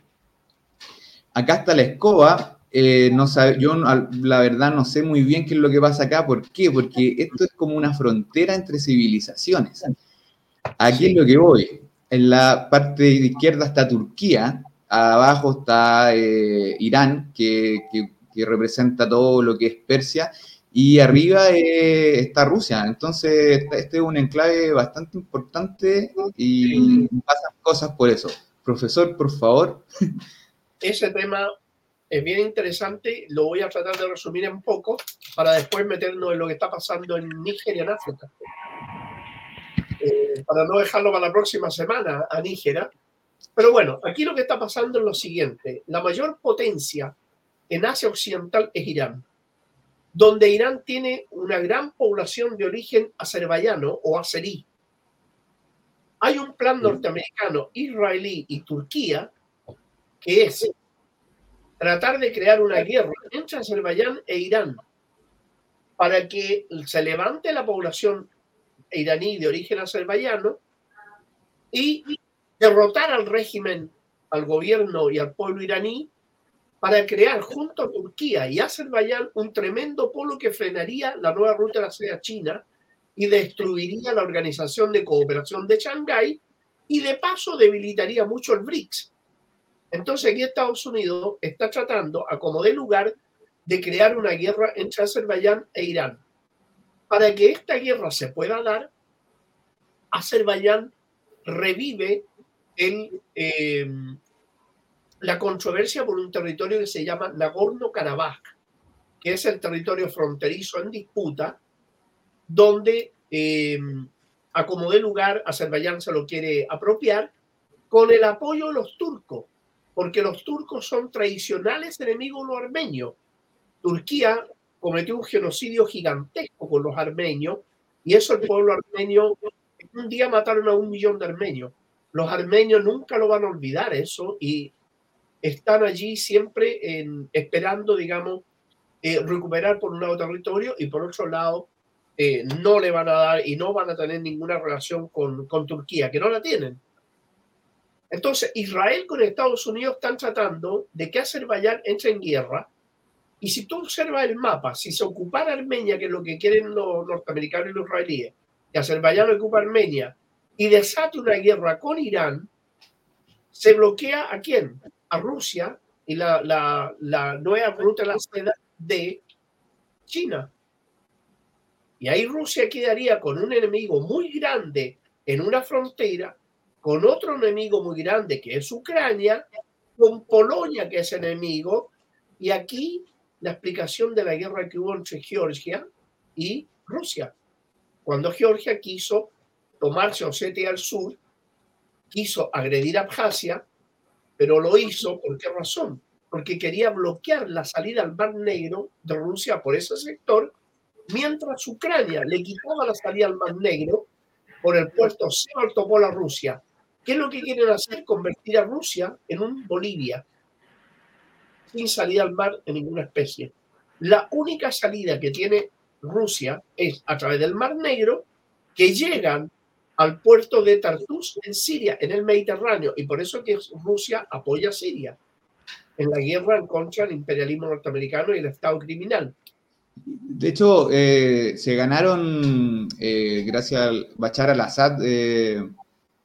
Acá está la escoba, eh, no sabe, yo la verdad no sé muy bien qué es lo que pasa acá, ¿por qué? Porque esto es como una frontera entre civilizaciones. Aquí es lo que voy. En la parte izquierda está Turquía, abajo está eh, Irán, que, representa todo lo que es Persia, y arriba eh, está Rusia. Entonces, este es un enclave bastante importante y pasan cosas por eso. Profesor, por favor. Ese tema es bien interesante, lo voy a tratar de resumir en poco para después meternos en lo que está pasando en Nigeria, en África. Eh, para no dejarlo para la próxima semana a Nígera. Pero bueno, aquí lo que está pasando es lo siguiente. La mayor potencia en Asia Occidental es Irán, donde Irán tiene una gran población de origen azerbaiyano o azerí. Hay un plan norteamericano, israelí y Turquía que es tratar de crear una guerra entre Azerbaiyán e Irán para que se levante la población iraní de origen azerbaiyano y derrotar al régimen, al gobierno y al pueblo iraní para crear junto a Turquía y Azerbaiyán un tremendo polo que frenaría la nueva ruta de la seda china y destruiría la Organización de Cooperación de Shanghái y de paso debilitaría mucho el BRICS. Entonces aquí Estados Unidos está tratando, a como de lugar, de crear una guerra entre Azerbaiyán e Irán. Para que esta guerra se pueda dar, Azerbaiyán revive el, eh, la controversia por un territorio que se llama Nagorno-Karabaj, que es el territorio fronterizo en disputa, donde eh, a lugar Azerbaiyán se lo quiere apropiar con el apoyo de los turcos, porque los turcos son tradicionales enemigos de los armenios. Turquía cometió un genocidio gigantesco con los armenios y eso el pueblo armenio, un día mataron a un millón de armenios. Los armenios nunca lo van a olvidar eso y están allí siempre esperando, digamos, eh, recuperar por un lado territorio y por otro lado eh, no le van a dar y no van a tener ninguna relación con, con Turquía, que no la tienen. Entonces, Israel con Estados Unidos están tratando de que Azerbaiyán entre en guerra y si tú observas el mapa, si se ocupara Armenia, que es lo que quieren los norteamericanos y los israelíes, que Azerbaiyán ocupa Armenia y desate una guerra con Irán, se bloquea a quién? A Rusia y la, nueva ruta de la seda de China. Y ahí Rusia quedaría con un enemigo muy grande en una frontera, con otro enemigo muy grande que es Ucrania, con Polonia que es enemigo, y aquí la explicación de la guerra que hubo entre Georgia y Rusia. Cuando Georgia quiso tomarse Osetia al sur, quiso agredir Abjasia, pero lo hizo ¿por qué razón? Porque quería bloquear la salida al Mar Negro de Rusia por ese sector, mientras Ucrania le quitaba la salida al Mar Negro por el puerto Sevastopol a Rusia. ¿Qué es lo que quieren hacer? Convertir a Rusia en un Bolivia sin salida al mar en ninguna especie. La única salida que tiene Rusia es a través del Mar Negro, que llegan al puerto de Tartus en Siria, en el Mediterráneo, y por eso que Rusia apoya a Siria en la guerra en contra del imperialismo norteamericano y el Estado criminal. De hecho, eh, se ganaron, eh, gracias al Bachar al-Assad, eh,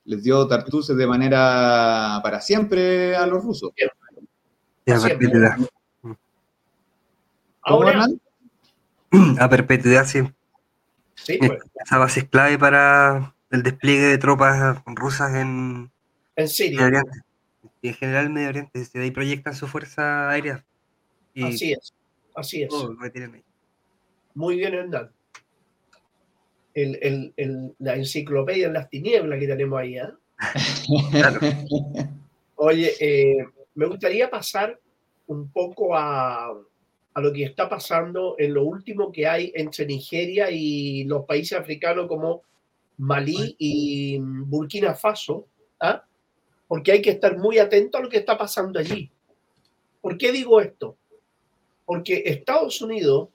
les dio Tartus de manera para siempre a los rusos. a perpetuidad. Ahora, a perpetuidad, sí. sí pues. Esa base es clave para el despliegue de tropas rusas en, en Siria. Medio Oriente. Y en general en Medio Oriente. Desde ahí proyectan su fuerza aérea. Y así es, así es. Muy bien, Hernán. El, el, el, la enciclopedia en las tinieblas que tenemos ahí. ¿eh? Claro. Oye, eh, me gustaría pasar un poco a, a lo que está pasando en lo último que hay entre Nigeria y los países africanos como Malí y Burkina Faso, ¿ah? porque hay que estar muy atento a lo que está pasando allí. ¿Por qué digo esto? Porque Estados Unidos,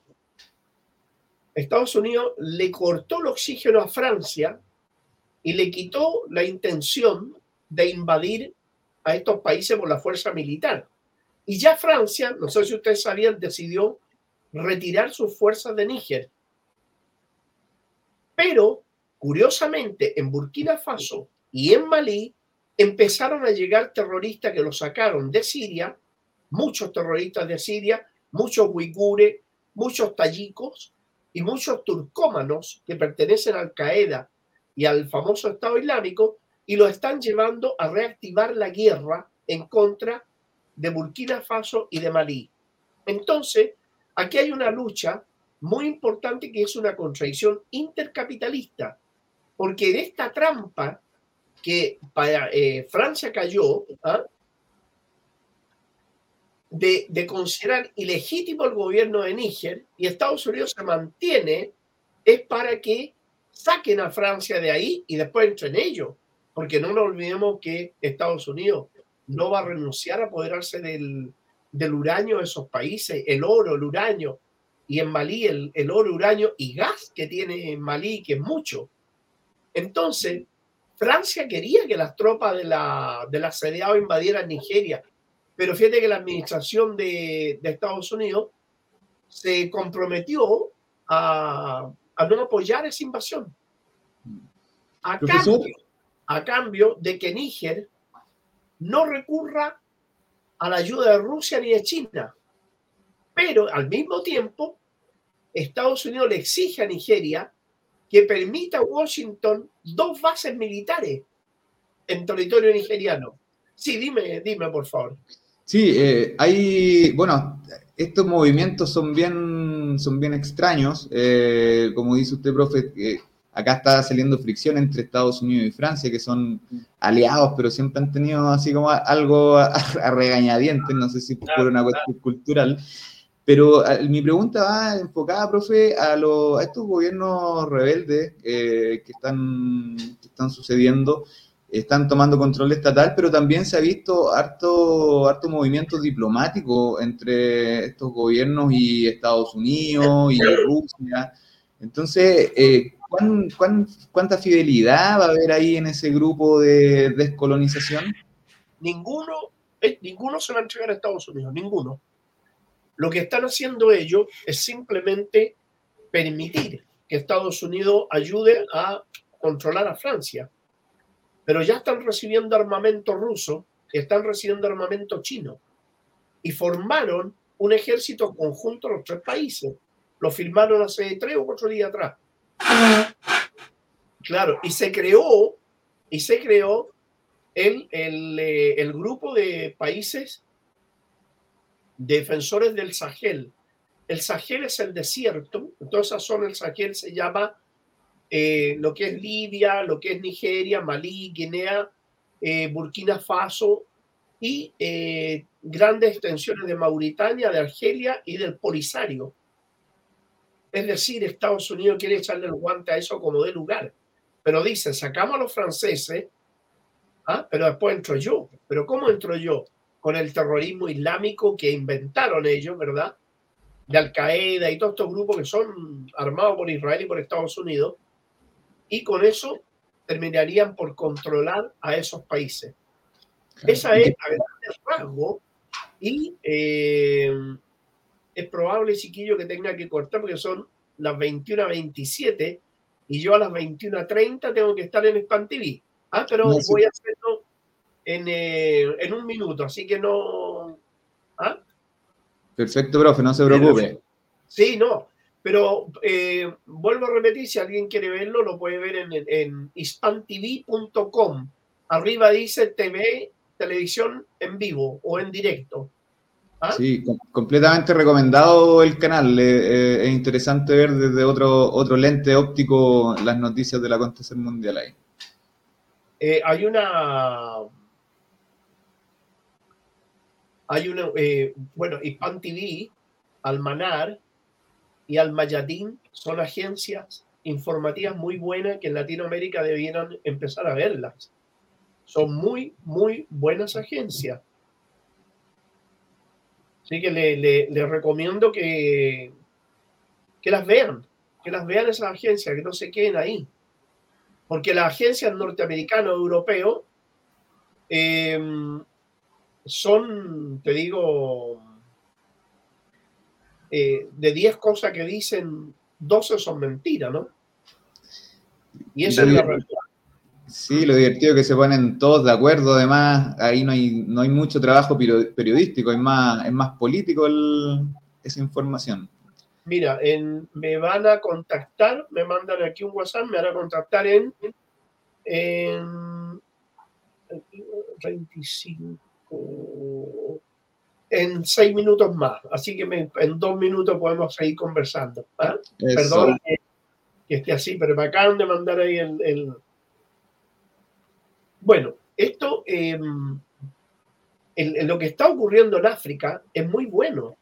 Estados Unidos le cortó el oxígeno a Francia y le quitó la intención de invadir a estos países por la fuerza militar. Y ya Francia, no sé si ustedes sabían, decidió retirar sus fuerzas de Níger. Pero, curiosamente, en Burkina Faso y en Malí empezaron a llegar terroristas que los sacaron de Siria, muchos terroristas de Siria, muchos uigures, muchos tayicos y muchos turcómanos que pertenecen a Al Qaeda y al famoso Estado Islámico y lo están llevando a reactivar la guerra en contra de Burkina Faso y de Malí. Entonces, aquí hay una lucha muy importante que es una contradicción intercapitalista, porque en esta trampa que para, eh, Francia cayó, ¿ah? de, de, considerar ilegítimo el gobierno de Níger y Estados Unidos se mantiene, es para que saquen a Francia de ahí y después entren ellos, porque no nos olvidemos que Estados Unidos no va a renunciar a apoderarse del, del uranio de esos países, el oro, el uranio, y en Malí el, el oro, uranio y gas que tiene Malí, que es mucho. Entonces, Francia quería que las tropas de la, del asediado invadieran Nigeria, pero fíjate que la administración de, de Estados Unidos se comprometió a, a, no apoyar esa invasión. A cambio, a cambio de que Níger no recurra a la ayuda de Rusia ni de China. Pero al mismo tiempo, Estados Unidos le exige a Nigeria que permita a Washington dos bases militares en territorio nigeriano. Sí, dime, dime, por favor. Sí, eh, hay, bueno, estos movimientos son bien, son bien extraños. Eh, como dice usted, profe, eh, acá está saliendo fricción entre Estados Unidos y Francia, que son aliados, pero siempre han tenido así como algo a, a regañadientes, no sé si por una cuestión cultural. Pero mi pregunta va enfocada, profe, a, lo, a estos gobiernos rebeldes eh, que, están, que están sucediendo, están tomando control estatal, pero también se ha visto harto, harto movimiento diplomático entre estos gobiernos y Estados Unidos y Rusia. Entonces, eh, ¿cuán, cuán, cuánta fidelidad va a haber ahí en ese grupo de descolonización? Ninguno, eh, ninguno se va a entregar a Estados Unidos, ninguno. Lo que están haciendo ellos es simplemente permitir que Estados Unidos ayude a controlar a Francia. Pero ya están recibiendo armamento ruso, están recibiendo armamento chino y formaron un ejército conjunto los tres países. Lo firmaron hace tres o cuatro días atrás. Claro, y se creó, y se creó el, el, eh, el grupo de países defensores del Sahel. El Sahel es el desierto, entonces esa zona del Sahel se llama eh, lo que es Libia, lo que es Nigeria, Malí, Guinea, eh, Burkina Faso y eh, grandes extensiones de Mauritania, de Argelia y del Polisario. Es decir, Estados Unidos quiere echarle el guante a eso como de lugar. Pero dice, sacamos a los franceses, ¿ah? pero después entro yo. ¿Pero cómo entro yo? Con el terrorismo islámico que inventaron ellos, ¿verdad? De Al Qaeda y todos estos grupos que son armados por Israel y por Estados Unidos. Y con eso terminarían por controlar a esos países. Esa es la gran rasgo y eh, es probable, chiquillo, que tenga que cortar porque son las 21 a 27 y yo a las 21 a 30 tengo que estar en Span TV. Ah, pero voy a hacerlo en, eh, en un minuto, así que no. ¿ah? Perfecto, profe, no se preocupe. Sí, no, pero eh, vuelvo a repetir, si alguien quiere verlo, lo puede ver en, en hispantv.com. Arriba dice TV, televisión en vivo o en directo. ¿Ah? Sí, completamente recomendado el canal. Eh, es interesante ver desde otro, otro lente óptico las noticias del acontecer mundial ahí. Hay una hay una, eh, bueno, Hispan TV, Almanar y Almayadín son agencias informativas muy buenas que en Latinoamérica debieran empezar a verlas. Son muy, muy buenas agencias. Así que les le, recomiendo que, que las vean, que las vean esas agencias, que no se queden ahí. porque las agencias norteamericanas o europeas em, son, te digo, eh, de 10 cosas que dicen, 12 son mentiras, ¿no? Y eso es la realidad. Sí, lo divertido es que se ponen todos de acuerdo, además, ahí no hay, no hay mucho trabajo periodístico, es más, es más político esa información. Mira, en, me van a contactar, me mandan aquí un WhatsApp, me van a contactar en, en 25, en seis minutos más. Así que en dos minutos podemos seguir conversando. ¿ah? Perdón que, esté así, pero me acaban de mandar ahí el... Bueno, esto, em, lo que está ocurriendo en África es muy bueno.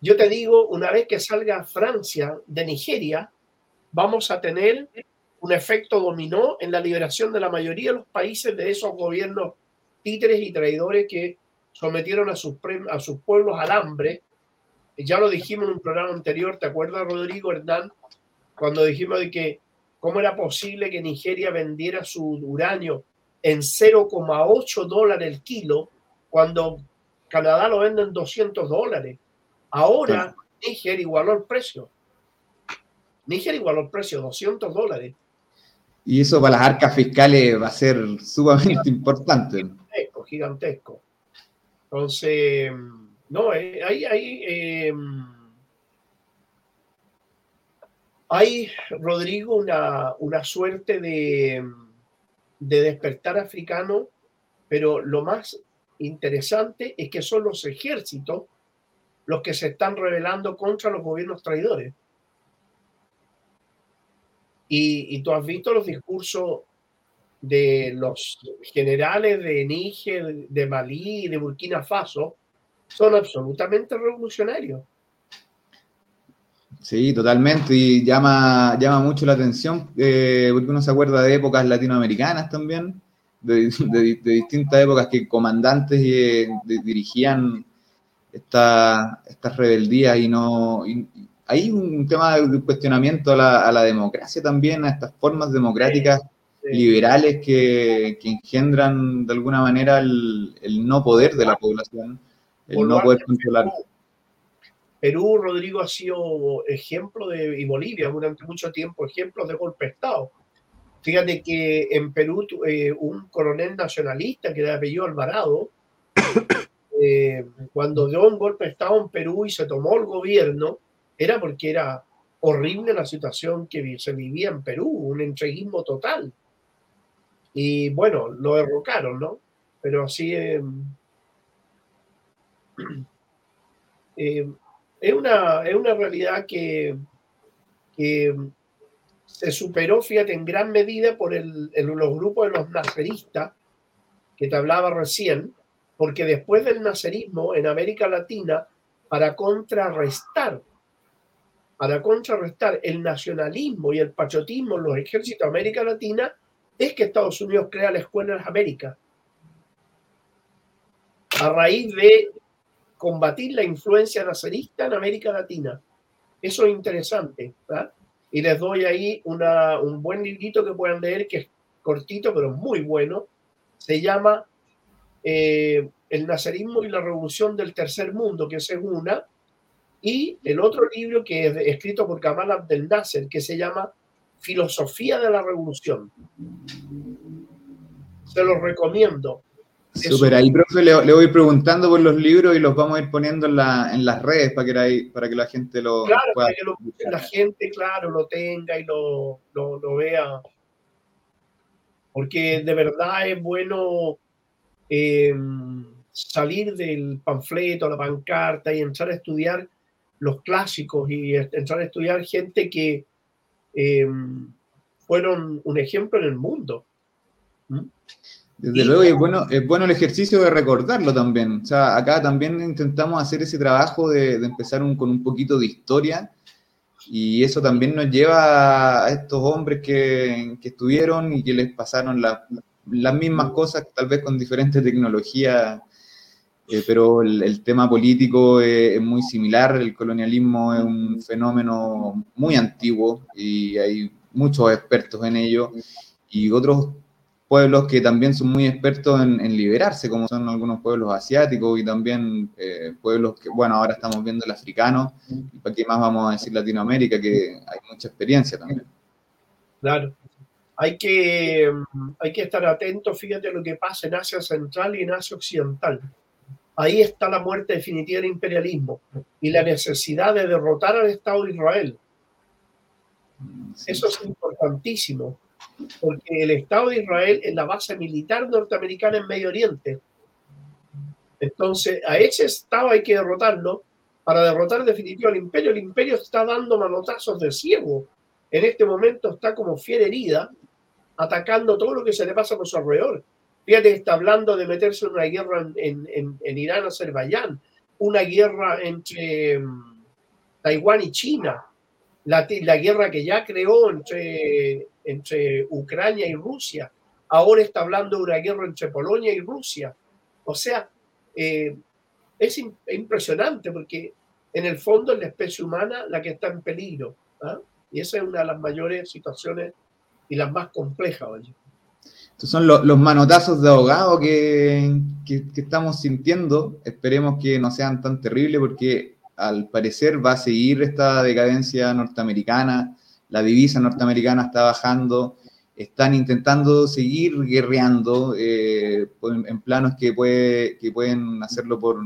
Yo te digo, una vez que salga Francia de Nigeria, vamos a tener un efecto dominó en la liberación de la mayoría de los países de esos gobiernos títeres y traidores que sometieron a sus, a sus pueblos al hambre. Ya lo dijimos en un programa anterior, ¿te acuerdas, Rodrigo Hernán? Cuando dijimos de que cómo era posible que Nigeria vendiera su uranio en 0,8 dólares el kilo cuando Canadá lo vende en 200 dólares. Ahora Nigeria igualó el precio. Nigeria igualó el precio, 200 dólares. Y eso para las arcas fiscales va a ser sumamente importante. Gigantesco, gigantesco. Entonces, no, eh, hay, hay, em, hay, Rodrigo, una, una suerte de, de despertar africano, pero lo más interesante es que son los ejércitos los que se están rebelando contra los gobiernos traidores. Y, y, tú has visto los discursos de los generales de Níger, de Malí de Burkina Faso son absolutamente revolucionarios. Sí, totalmente, y llama, llama mucho la atención, eh, porque uno se acuerda de épocas latinoamericanas también, de, distintas épocas que comandantes eh, dirigían estas rebeldías y no... hay un tema de cuestionamiento a la, democracia también, a estas formas democráticas liberales que, engendran de alguna manera el, no poder de la población, el no poder controlar. Perú, Rodrigo, ha sido ejemplo de, y Bolivia durante mucho tiempo, ejemplos de golpe de Estado. Fíjate que en Perú eh, un coronel nacionalista que era apellido Alvarado, eh, cuando dio un golpe de Estado en Perú y se tomó el gobierno, era porque era horrible la situación que se vivía en Perú, un entreguismo total. Y bueno, lo derrocaron, ¿no? Pero así eh, eh, es, una, es una realidad que, se superó, fíjate, en gran medida por el, los grupos de los naceristas que te hablaba recién, porque después del nacerismo en América Latina, para contrarrestar, para contrarrestar el nacionalismo y el patriotismo en los ejércitos de América Latina, es que Estados Unidos crea la Escuela de las Américas. A raíz de combatir la influencia nazarista en América Latina. Eso es interesante. Y les doy ahí un buen librito que puedan leer, que es cortito, pero muy bueno. Se llama eh, El nazarismo y la revolución del tercer mundo, que es una. Y el otro libro que es escrito por Kamal Abdel Nasser, que se llama Filosofía de la Revolución. Se los recomiendo. Súper, ahí, profe, le, voy preguntando por los libros y los vamos a ir poniendo en, las redes para que, para que la gente lo Claro, para que la gente, claro, lo tenga y lo, vea. Porque de verdad es bueno em, salir del panfleto, la pancarta y entrar a estudiar los clásicos y entrar a estudiar gente que Em, fueron un ejemplo en el mundo. ¿Mm? Desde luego, es bueno, es bueno el ejercicio de recordarlo también. O sea, acá también intentamos hacer ese trabajo de, empezar con un poquito de historia y eso también nos lleva a estos hombres que, estuvieron y que les pasaron las mismas cosas, tal vez con diferentes tecnologías, eh, pero el, tema político es, muy similar, el colonialismo es un fenómeno muy antiguo y hay muchos expertos en ello y otros pueblos que también son muy expertos en, liberarse, como son algunos pueblos asiáticos y también eh, pueblos que, bueno, ahora estamos viendo el africano, y para qué más vamos a decir Latinoamérica, que hay mucha experiencia también. Claro. Hay que, hay que estar atentos, fíjate lo que pasa en Asia Central y en Asia Occidental. Ahí está la muerte definitiva del imperialismo y la necesidad de derrotar al Estado de Israel. Eso es importantísimo porque el Estado de Israel es la base militar norteamericana en Medio Oriente. Entonces, a ese Estado hay que derrotarlo para derrotar definitivo al imperio. El imperio está dando manotazos de ciego. En este momento está como fiera herida, atacando todo lo que se le pasa por su alrededor. Fíjate, está hablando de meterse en una guerra en, en, en Irán, Azerbaiyán, una guerra entre mm, Taiwán y China, la, la, guerra que ya creó entre entre Ucrania y Rusia. Ahora está hablando de una guerra entre Polonia y Rusia. O sea, eh, es impresionante porque en el fondo es la especie humana la que está en peligro. ¿ah? Y esa es una de las mayores situaciones y las más complejas. Estos son los, manotazos de ahogado que, que, que, estamos sintiendo. Esperemos que no sean tan terribles porque al parecer va a seguir esta decadencia norteamericana la divisa norteamericana está bajando, están intentando seguir guerreando eh, en, planos que, puede, que pueden hacerlo por,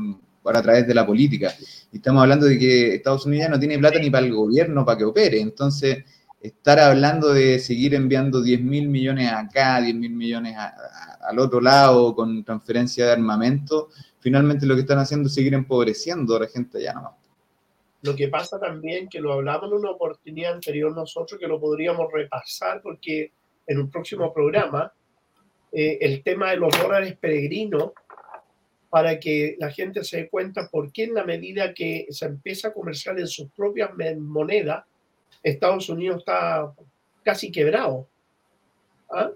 a través de la política. Y estamos hablando de que Estados Unidos no tiene plata ni para el gobierno para que opere. Entonces, estar hablando de seguir enviando 10 mil millones acá, 10 mil millones al otro lado con transferencia de armamento, finalmente lo que están haciendo es seguir empobreciendo a la gente allá nomás. Lo que pasa también, que lo hablamos en una oportunidad anterior nosotros, que lo podríamos repasar porque en un próximo programa, eh, el tema de los dólares peregrinos, para que la gente se dé cuenta por qué en la medida que se empieza a comerciar en sus propias monedas, Estados Unidos está casi quebrado. ¿Ah?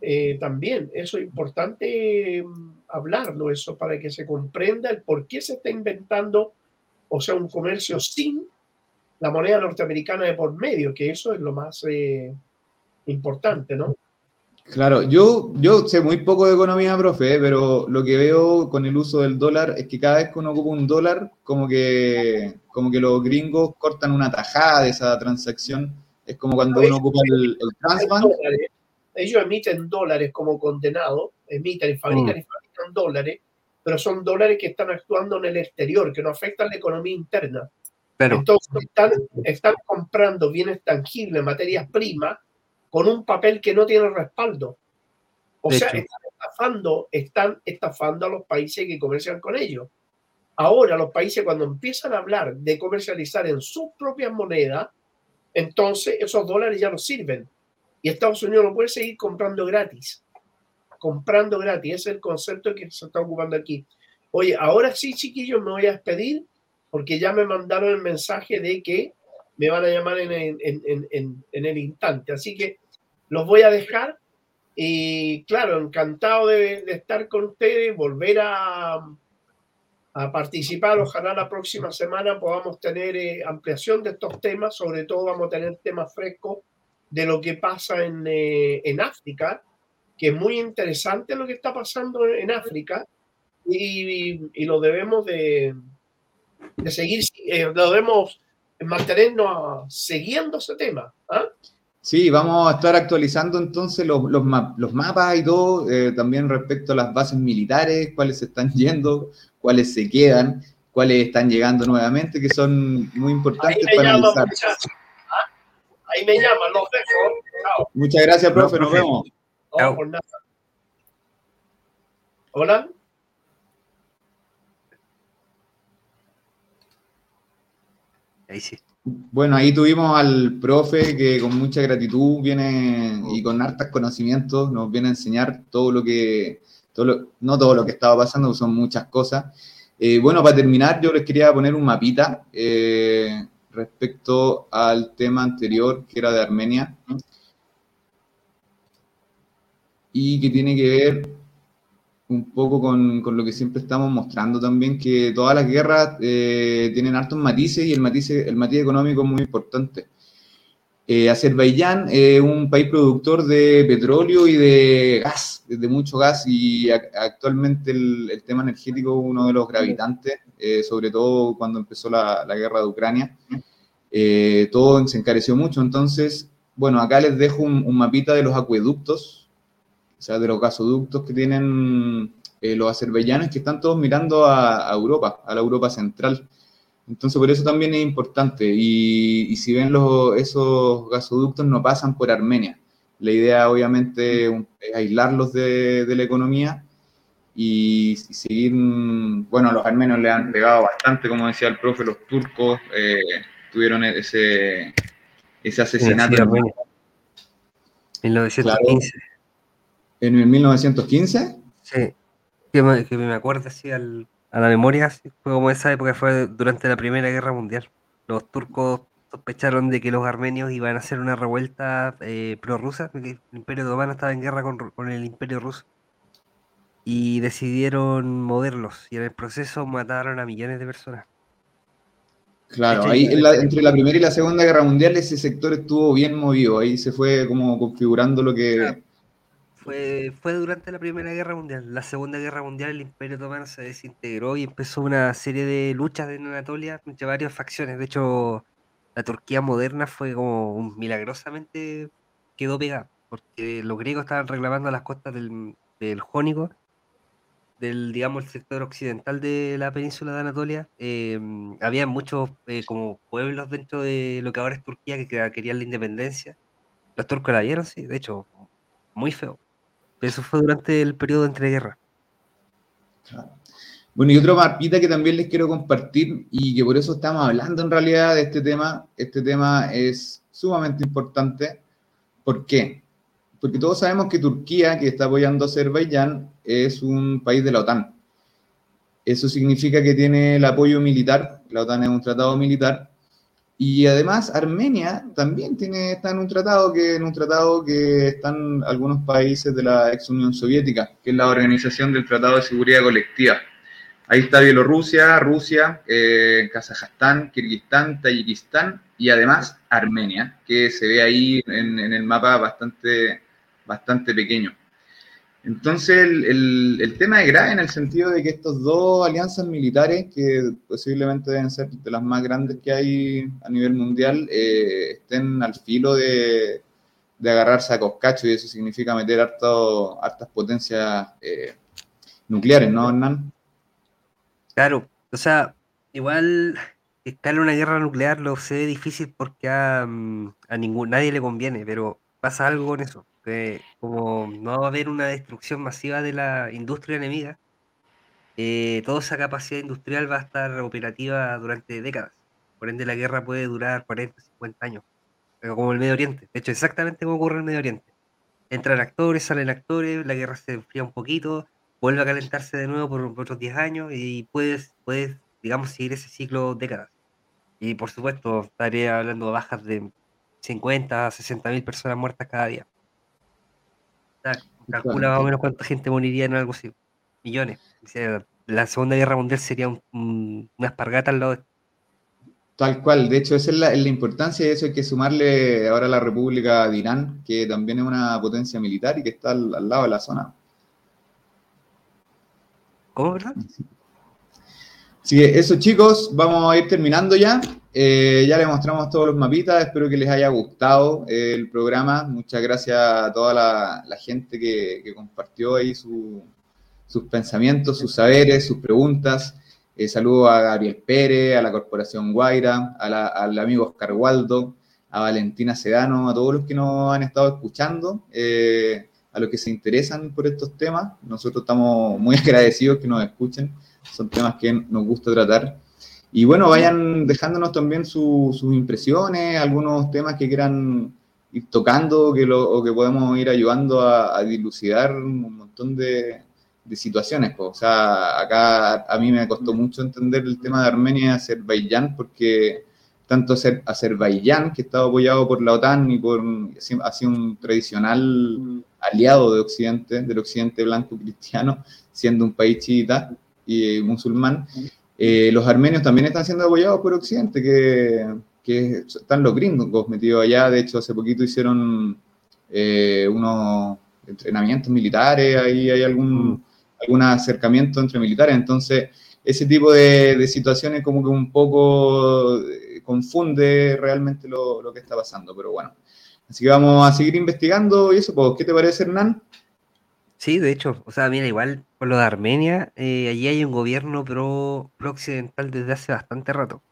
Eh, también, eso es importante mm, hablarlo, eso, para que se comprenda el por qué se está inventando o sea, un comercio sin la moneda norteamericana de por medio, que eso es lo más eh, importante, ¿no? Claro, yo, yo sé muy poco de economía, profe, pero lo que veo con el uso del dólar es que cada vez que uno ocupa un dólar, como que, como que los gringos cortan una tajada de esa transacción. Es como cuando uno ocupa el, el Ellos emiten dólares como condenado, emiten y fabrican y fabrican dólares, pero son dólares que están actuando en el exterior, que no afectan la economía interna. Pero, Entonces, están, comprando bienes tangibles, materias primas, con un papel que no tiene respaldo. O sea, están estafando, están estafando a los países que comercian con ellos. Ahora, los países cuando empiezan a hablar de comercializar en sus propias monedas, entonces esos dólares ya no sirven. Y Estados Unidos no puede seguir comprando gratis comprando gratis. Ese es el concepto que se está ocupando aquí. Oye, ahora sí, chiquillos, me voy a despedir porque ya me mandaron el mensaje de que me van a llamar en, el instante. Así que los voy a dejar. Y claro, encantado de, estar con ustedes, volver a, a, participar. Ojalá la próxima semana podamos tener eh, ampliación de estos temas. Sobre todo vamos a tener temas frescos de lo que pasa en, eh, África que es muy interesante lo que está pasando en África y, lo debemos de, seguir, eh, lo debemos mantenernos siguiendo ese tema. ¿ah? Sí, vamos a estar actualizando entonces los, los, mapas y todo, eh, también respecto a las bases militares, cuáles se están yendo, cuáles se quedan, cuáles están llegando nuevamente, que son muy importantes para analizar. ¿ah? Ahí me llaman, los dejo. Muchas gracias, profe, nos vemos. Hola. Ahí sí. Bueno, ahí tuvimos al profe que con mucha gratitud viene y con hartos conocimientos nos viene a enseñar todo lo que, todo no todo lo que estaba pasando, son muchas cosas. Eh, bueno, para terminar, yo les quería poner un mapita eh, respecto al tema anterior, que era de Armenia y que tiene que ver un poco con, con, lo que siempre estamos mostrando también, que todas las guerras eh, tienen hartos matices y el matiz, el matiz económico es muy importante. Eh, Azerbaiyán es un país productor de petróleo y de gas, de mucho gas, y actualmente el, tema energético es uno de los gravitantes, eh, sobre todo cuando empezó la, guerra de Ucrania. Eh, todo se encareció mucho, entonces, bueno, acá les dejo un, mapita de los acueductos, o sea, de los gasoductos que tienen los azerbaiyanos, que están todos mirando a Europa, a la Europa central. Entonces, por eso también es importante. Y, si ven los, esos gasoductos, no pasan por Armenia. La idea, obviamente, es aislarlos de, la economía y, seguir. Bueno, los armenios le han pegado bastante, como decía el profe, los turcos eh, tuvieron ese, ese asesinato. En 1915. ¿En el 1915? Sí, que me, que me acuerdo así al, a la memoria, fue como esa época, fue durante la Primera Guerra Mundial. Los turcos sospecharon de que los armenios iban a hacer una revuelta eh, prorrusa, porque el Imperio Otomano estaba en guerra con, el Imperio Ruso. Y decidieron moverlos, y en el proceso mataron a millones de personas. Claro, ahí entre la Primera y la Segunda Guerra Mundial ese sector estuvo bien movido, ahí se fue como configurando lo que fue, durante la Primera Guerra Mundial. La Segunda Guerra Mundial el Imperio Otomano se desintegró y empezó una serie de luchas en Anatolia entre varias facciones. De hecho, la Turquía moderna fue como milagrosamente quedó pegada, porque los griegos estaban reclamando las costas del, Jónico, del, digamos, el sector occidental de la península de Anatolia. Eh, había muchos eh, como pueblos dentro de lo que ahora es Turquía que querían la independencia. Los turcos la dieron, sí, de hecho, muy feo. Eso fue durante el periodo de entreguerra. Bueno, y otro mapita que también les quiero compartir y que por eso estamos hablando en realidad de este tema. Este tema es sumamente importante. ¿Por qué? Porque todos sabemos que Turquía, que está apoyando a Azerbaiyán, es un país de la OTAN. Eso significa que tiene el apoyo militar. La OTAN es un tratado militar y además Armenia también tiene, está en un tratado que en un tratado que están algunos países de la ex Unión Soviética, que es la Organización del Tratado de Seguridad Colectiva. Ahí está Bielorrusia, Rusia, eh, Kazajstán, Kirguistán, Tayikistán y además Armenia, que se ve ahí en, en el mapa bastante, bastante pequeño. Entonces, el, tema es grave en el sentido de que estas dos alianzas militares, que posiblemente deben ser de las más grandes que hay a nivel mundial, eh, estén al filo de, agarrarse a coscacho y eso significa meter harto, hartas potencias eh, nucleares, ¿no, Hernán? Claro, o sea, igual en una guerra nuclear lo sé difícil porque a, mm, a ningún, nadie le conviene, pero pasa algo con eso como no va a haber una destrucción masiva de la industria enemiga, eh, toda esa capacidad industrial va a estar operativa durante décadas. Por ende, la guerra puede durar 40, 50 años, como el Medio Oriente. De hecho, exactamente como ocurre en el Medio Oriente. Entran actores, salen actores, la guerra se enfría un poquito, vuelve a calentarse de nuevo por, otros 10 años y puedes, puedes, digamos, seguir ese ciclo décadas. Y por supuesto, estaré hablando de bajas de 50 a 60 mil personas muertas cada día. Calcula más o menos cuánta gente moriría en algo así. Millones. la Segunda Guerra Mundial sería un, una espargata al lado de Tal cual, de hecho esa es la, importancia y eso hay que sumarle ahora a la República de Irán, que también es una potencia militar y que está al, lado de la zona. ¿Cómo, verdad? Así que eso chicos, vamos a ir terminando ya. Eh, ya les mostramos todos los mapitas, espero que les haya gustado el programa. Muchas gracias a toda la, gente que, compartió ahí sus pensamientos, sus saberes, sus preguntas. Eh, saludo a Gabriel Pérez, a la Corporación Guaira, al amigo Oscar Waldo, a Valentina Sedano, a todos los que nos han estado escuchando, eh, a los que se interesan por estos temas. Nosotros estamos muy agradecidos que nos escuchen, son temas que nos gusta tratar. Y bueno, vayan dejándonos también sus impresiones, algunos temas que quieran ir tocando que lo, o que podemos ir ayudando a, dilucidar un montón de, situaciones. O sea, acá a mí me costó mucho entender el tema de Armenia y Azerbaiyán porque tanto Azerbaiyán, que estaba apoyado por la OTAN y por ha sido un tradicional aliado de Occidente, del Occidente blanco cristiano, siendo un país chiita y musulmán, eh, los armenios también están siendo apoyados por Occidente, que, que están los gringos metidos allá. De hecho, hace poquito hicieron eh, unos entrenamientos militares, ahí hay algún, mm. algún acercamiento entre militares. Entonces, ese tipo de, situaciones como que un poco eh, confunde realmente lo, lo, que está pasando, pero bueno. Así que vamos a seguir investigando y eso, pues, ¿qué te parece, Hernán? Sí, de hecho, o sea, mira, igual por lo de Armenia, eh, allí hay un gobierno pro, pro occidental desde hace bastante rato.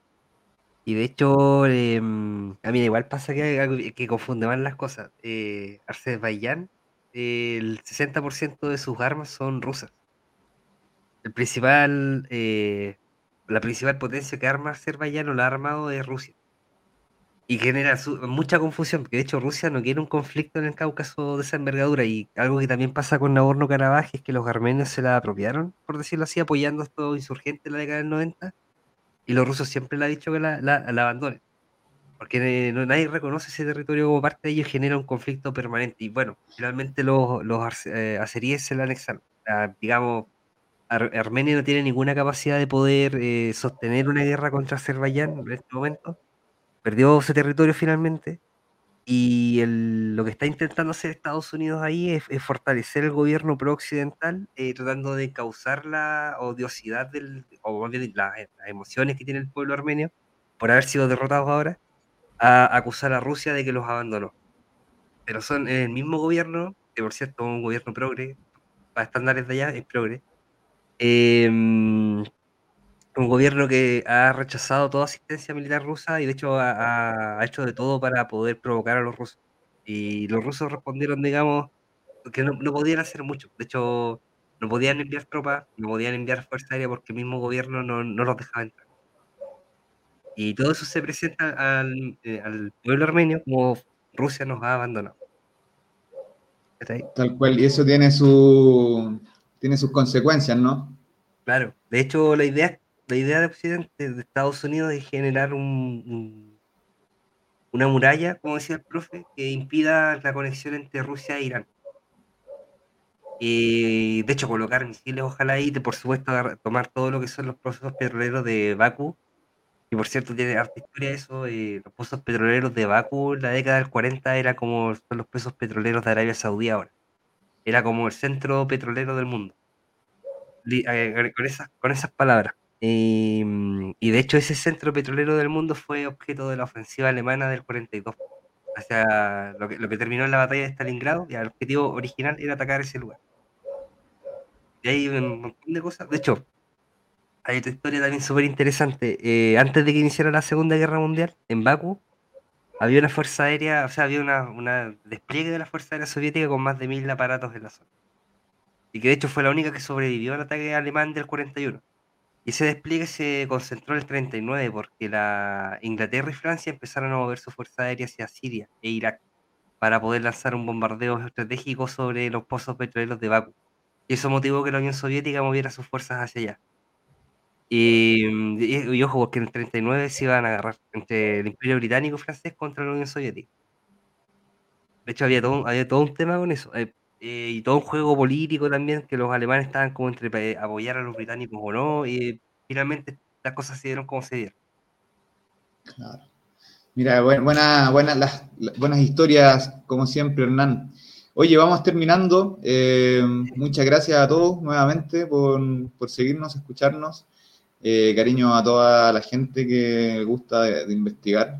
Y de hecho, eh, a mí igual pasa que, que confunde mal las cosas. Eh, Azerbaiyán, el 60% de sus armas son rusas. El principal, eh, la principal potencia que arma Azerbaiyán o la ha armado es Rusia. Y genera mucha confusión, porque de hecho Rusia no quiere un conflicto en el Cáucaso de esa envergadura. Y algo que también pasa con Nagorno-Karabaj es que los armenios se la apropiaron, por decirlo así, apoyando a estos insurgentes en la década del 90 y los rusos siempre le han dicho que la, la, abandonen. Porque nadie reconoce ese territorio como parte de ellos, genera un conflicto permanente. Y bueno, finalmente los, los eh, azeríes se la anexaron. digamos, Armenia no tiene ninguna capacidad de poder eh, sostener una guerra contra Azerbaiyán en este momento. Perdió ese territorio finalmente. Y lo que está intentando hacer Estados Unidos ahí es, fortalecer el gobierno pro-occidental, eh, tratando de causar la odiosidad del, o las, emociones que tiene el pueblo armenio por haber sido derrotados ahora, a acusar a Rusia de que los abandonó. Pero son el mismo gobierno, que por cierto es un gobierno progre, para estándares de allá es progre, eh, un gobierno que ha rechazado toda asistencia militar rusa y de hecho ha, hecho de todo para poder provocar a los rusos. Y los rusos respondieron, digamos, que no, podían hacer mucho. De hecho, no podían enviar tropas, no podían enviar fuerza aérea porque el mismo gobierno no, los dejaba entrar. Y todo eso se presenta al, eh, al pueblo armenio como Rusia nos ha abandonado. Tal cual, y eso tiene, su, tiene sus consecuencias, ¿no? Claro, de hecho la idea la idea de Occidente, de Estados Unidos, es generar un, una muralla, como decía el profe, que impida la conexión entre Rusia e Irán. Y de hecho, colocar misiles, ojalá de, por supuesto, tomar todo lo que son los pozos petroleros de Bakú. Y por cierto, tiene harta historia eso. Eh, los pozos petroleros de Bakú en la década del 40 era como los pozos petroleros de Arabia Saudí ahora. Era como el centro petrolero del mundo. Eh, con esas, con esas palabras. Em, y, de hecho ese centro petrolero del mundo fue objeto de la ofensiva alemana del 42. O sea, lo que, lo que terminó en la batalla de Stalingrado, y el objetivo original era atacar ese lugar. Y hay un montón de cosas. De hecho, hay otra historia también súper interesante. Eh, antes de que iniciara la Segunda Guerra Mundial, en Bakú, había una fuerza aérea, o sea, había una despliegue de la Fuerza Aérea Soviética con más de mil aparatos en la zona. Y que de hecho fue la única que sobrevivió al ataque alemán del 41. Y ese despliegue se concentró en el 39 porque la Inglaterra y Francia empezaron a mover su fuerza aérea hacia Siria e Irak para poder lanzar un bombardeo estratégico sobre los pozos petroleros de Bakú. Y eso motivó que la Unión Soviética moviera sus fuerzas hacia allá. Y, ojo, porque en el 39 se iban a agarrar entre el Imperio Británico y francés contra la Unión Soviética. De hecho, había todo, había todo un tema con eso. Eh, eh, y todo un juego político también, que los alemanes estaban como entre eh, apoyar a los británicos o no, y finalmente las cosas se dieron como se dieron. Claro. Mira, buena, buena, las, buenas historias, como siempre, Hernán. Oye, vamos terminando. Eh, muchas gracias a todos nuevamente por, seguirnos, escucharnos. cariño a toda la gente que gusta de, de investigar.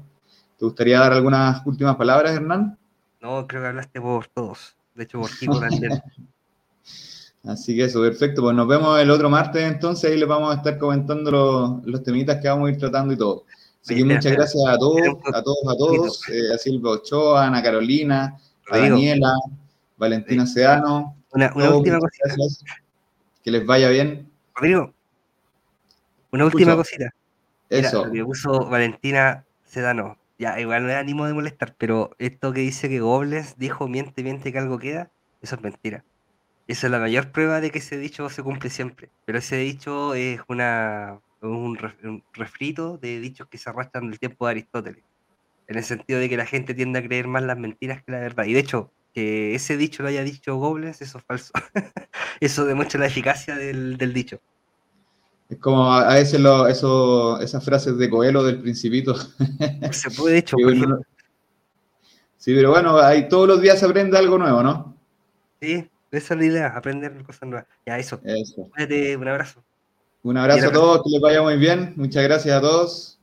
¿Te gustaría dar algunas últimas palabras, Hernán? No, creo que hablaste por todos. De hecho, por Kiko también. Así que eso, perfecto. Pues nos vemos el otro martes entonces, ahí les vamos a estar comentando los, los temitas que vamos a ir tratando y todo. Así que muchas gracias a todos, a todos, a todos, eh, a Silvia Ochoa, a Ana Carolina, a Daniela, Valentina Sedano. Una, última cosita. Que les vaya bien. Rodrigo, una última cosita. Eso. Que puso Valentina Sedano. Igual no es ánimo de molestar, pero esto que dice que Gobles dijo miente, miente que algo queda, eso es mentira. Esa es la mayor prueba de que ese dicho se cumple siempre. Pero ese dicho es una, un, refrito de dichos que se arrastran del tiempo de Aristóteles. En el sentido de que la gente tiende a creer más las mentiras que la verdad. Y de hecho, que ese dicho lo haya dicho Gobles, eso es falso. eso demuestra la eficacia del, del dicho. Es como a veces lo, eso, esas frases de Coelho del Principito. Se puede, de hecho, ejemplo, Sí, pero bueno, ahí todos los días se aprende algo nuevo, ¿no? sí, esa es la idea, aprender cosas nuevas. Ya, eso. Eso. Un abrazo. Un abrazo a todos, que les vaya muy bien. Muchas gracias a todos.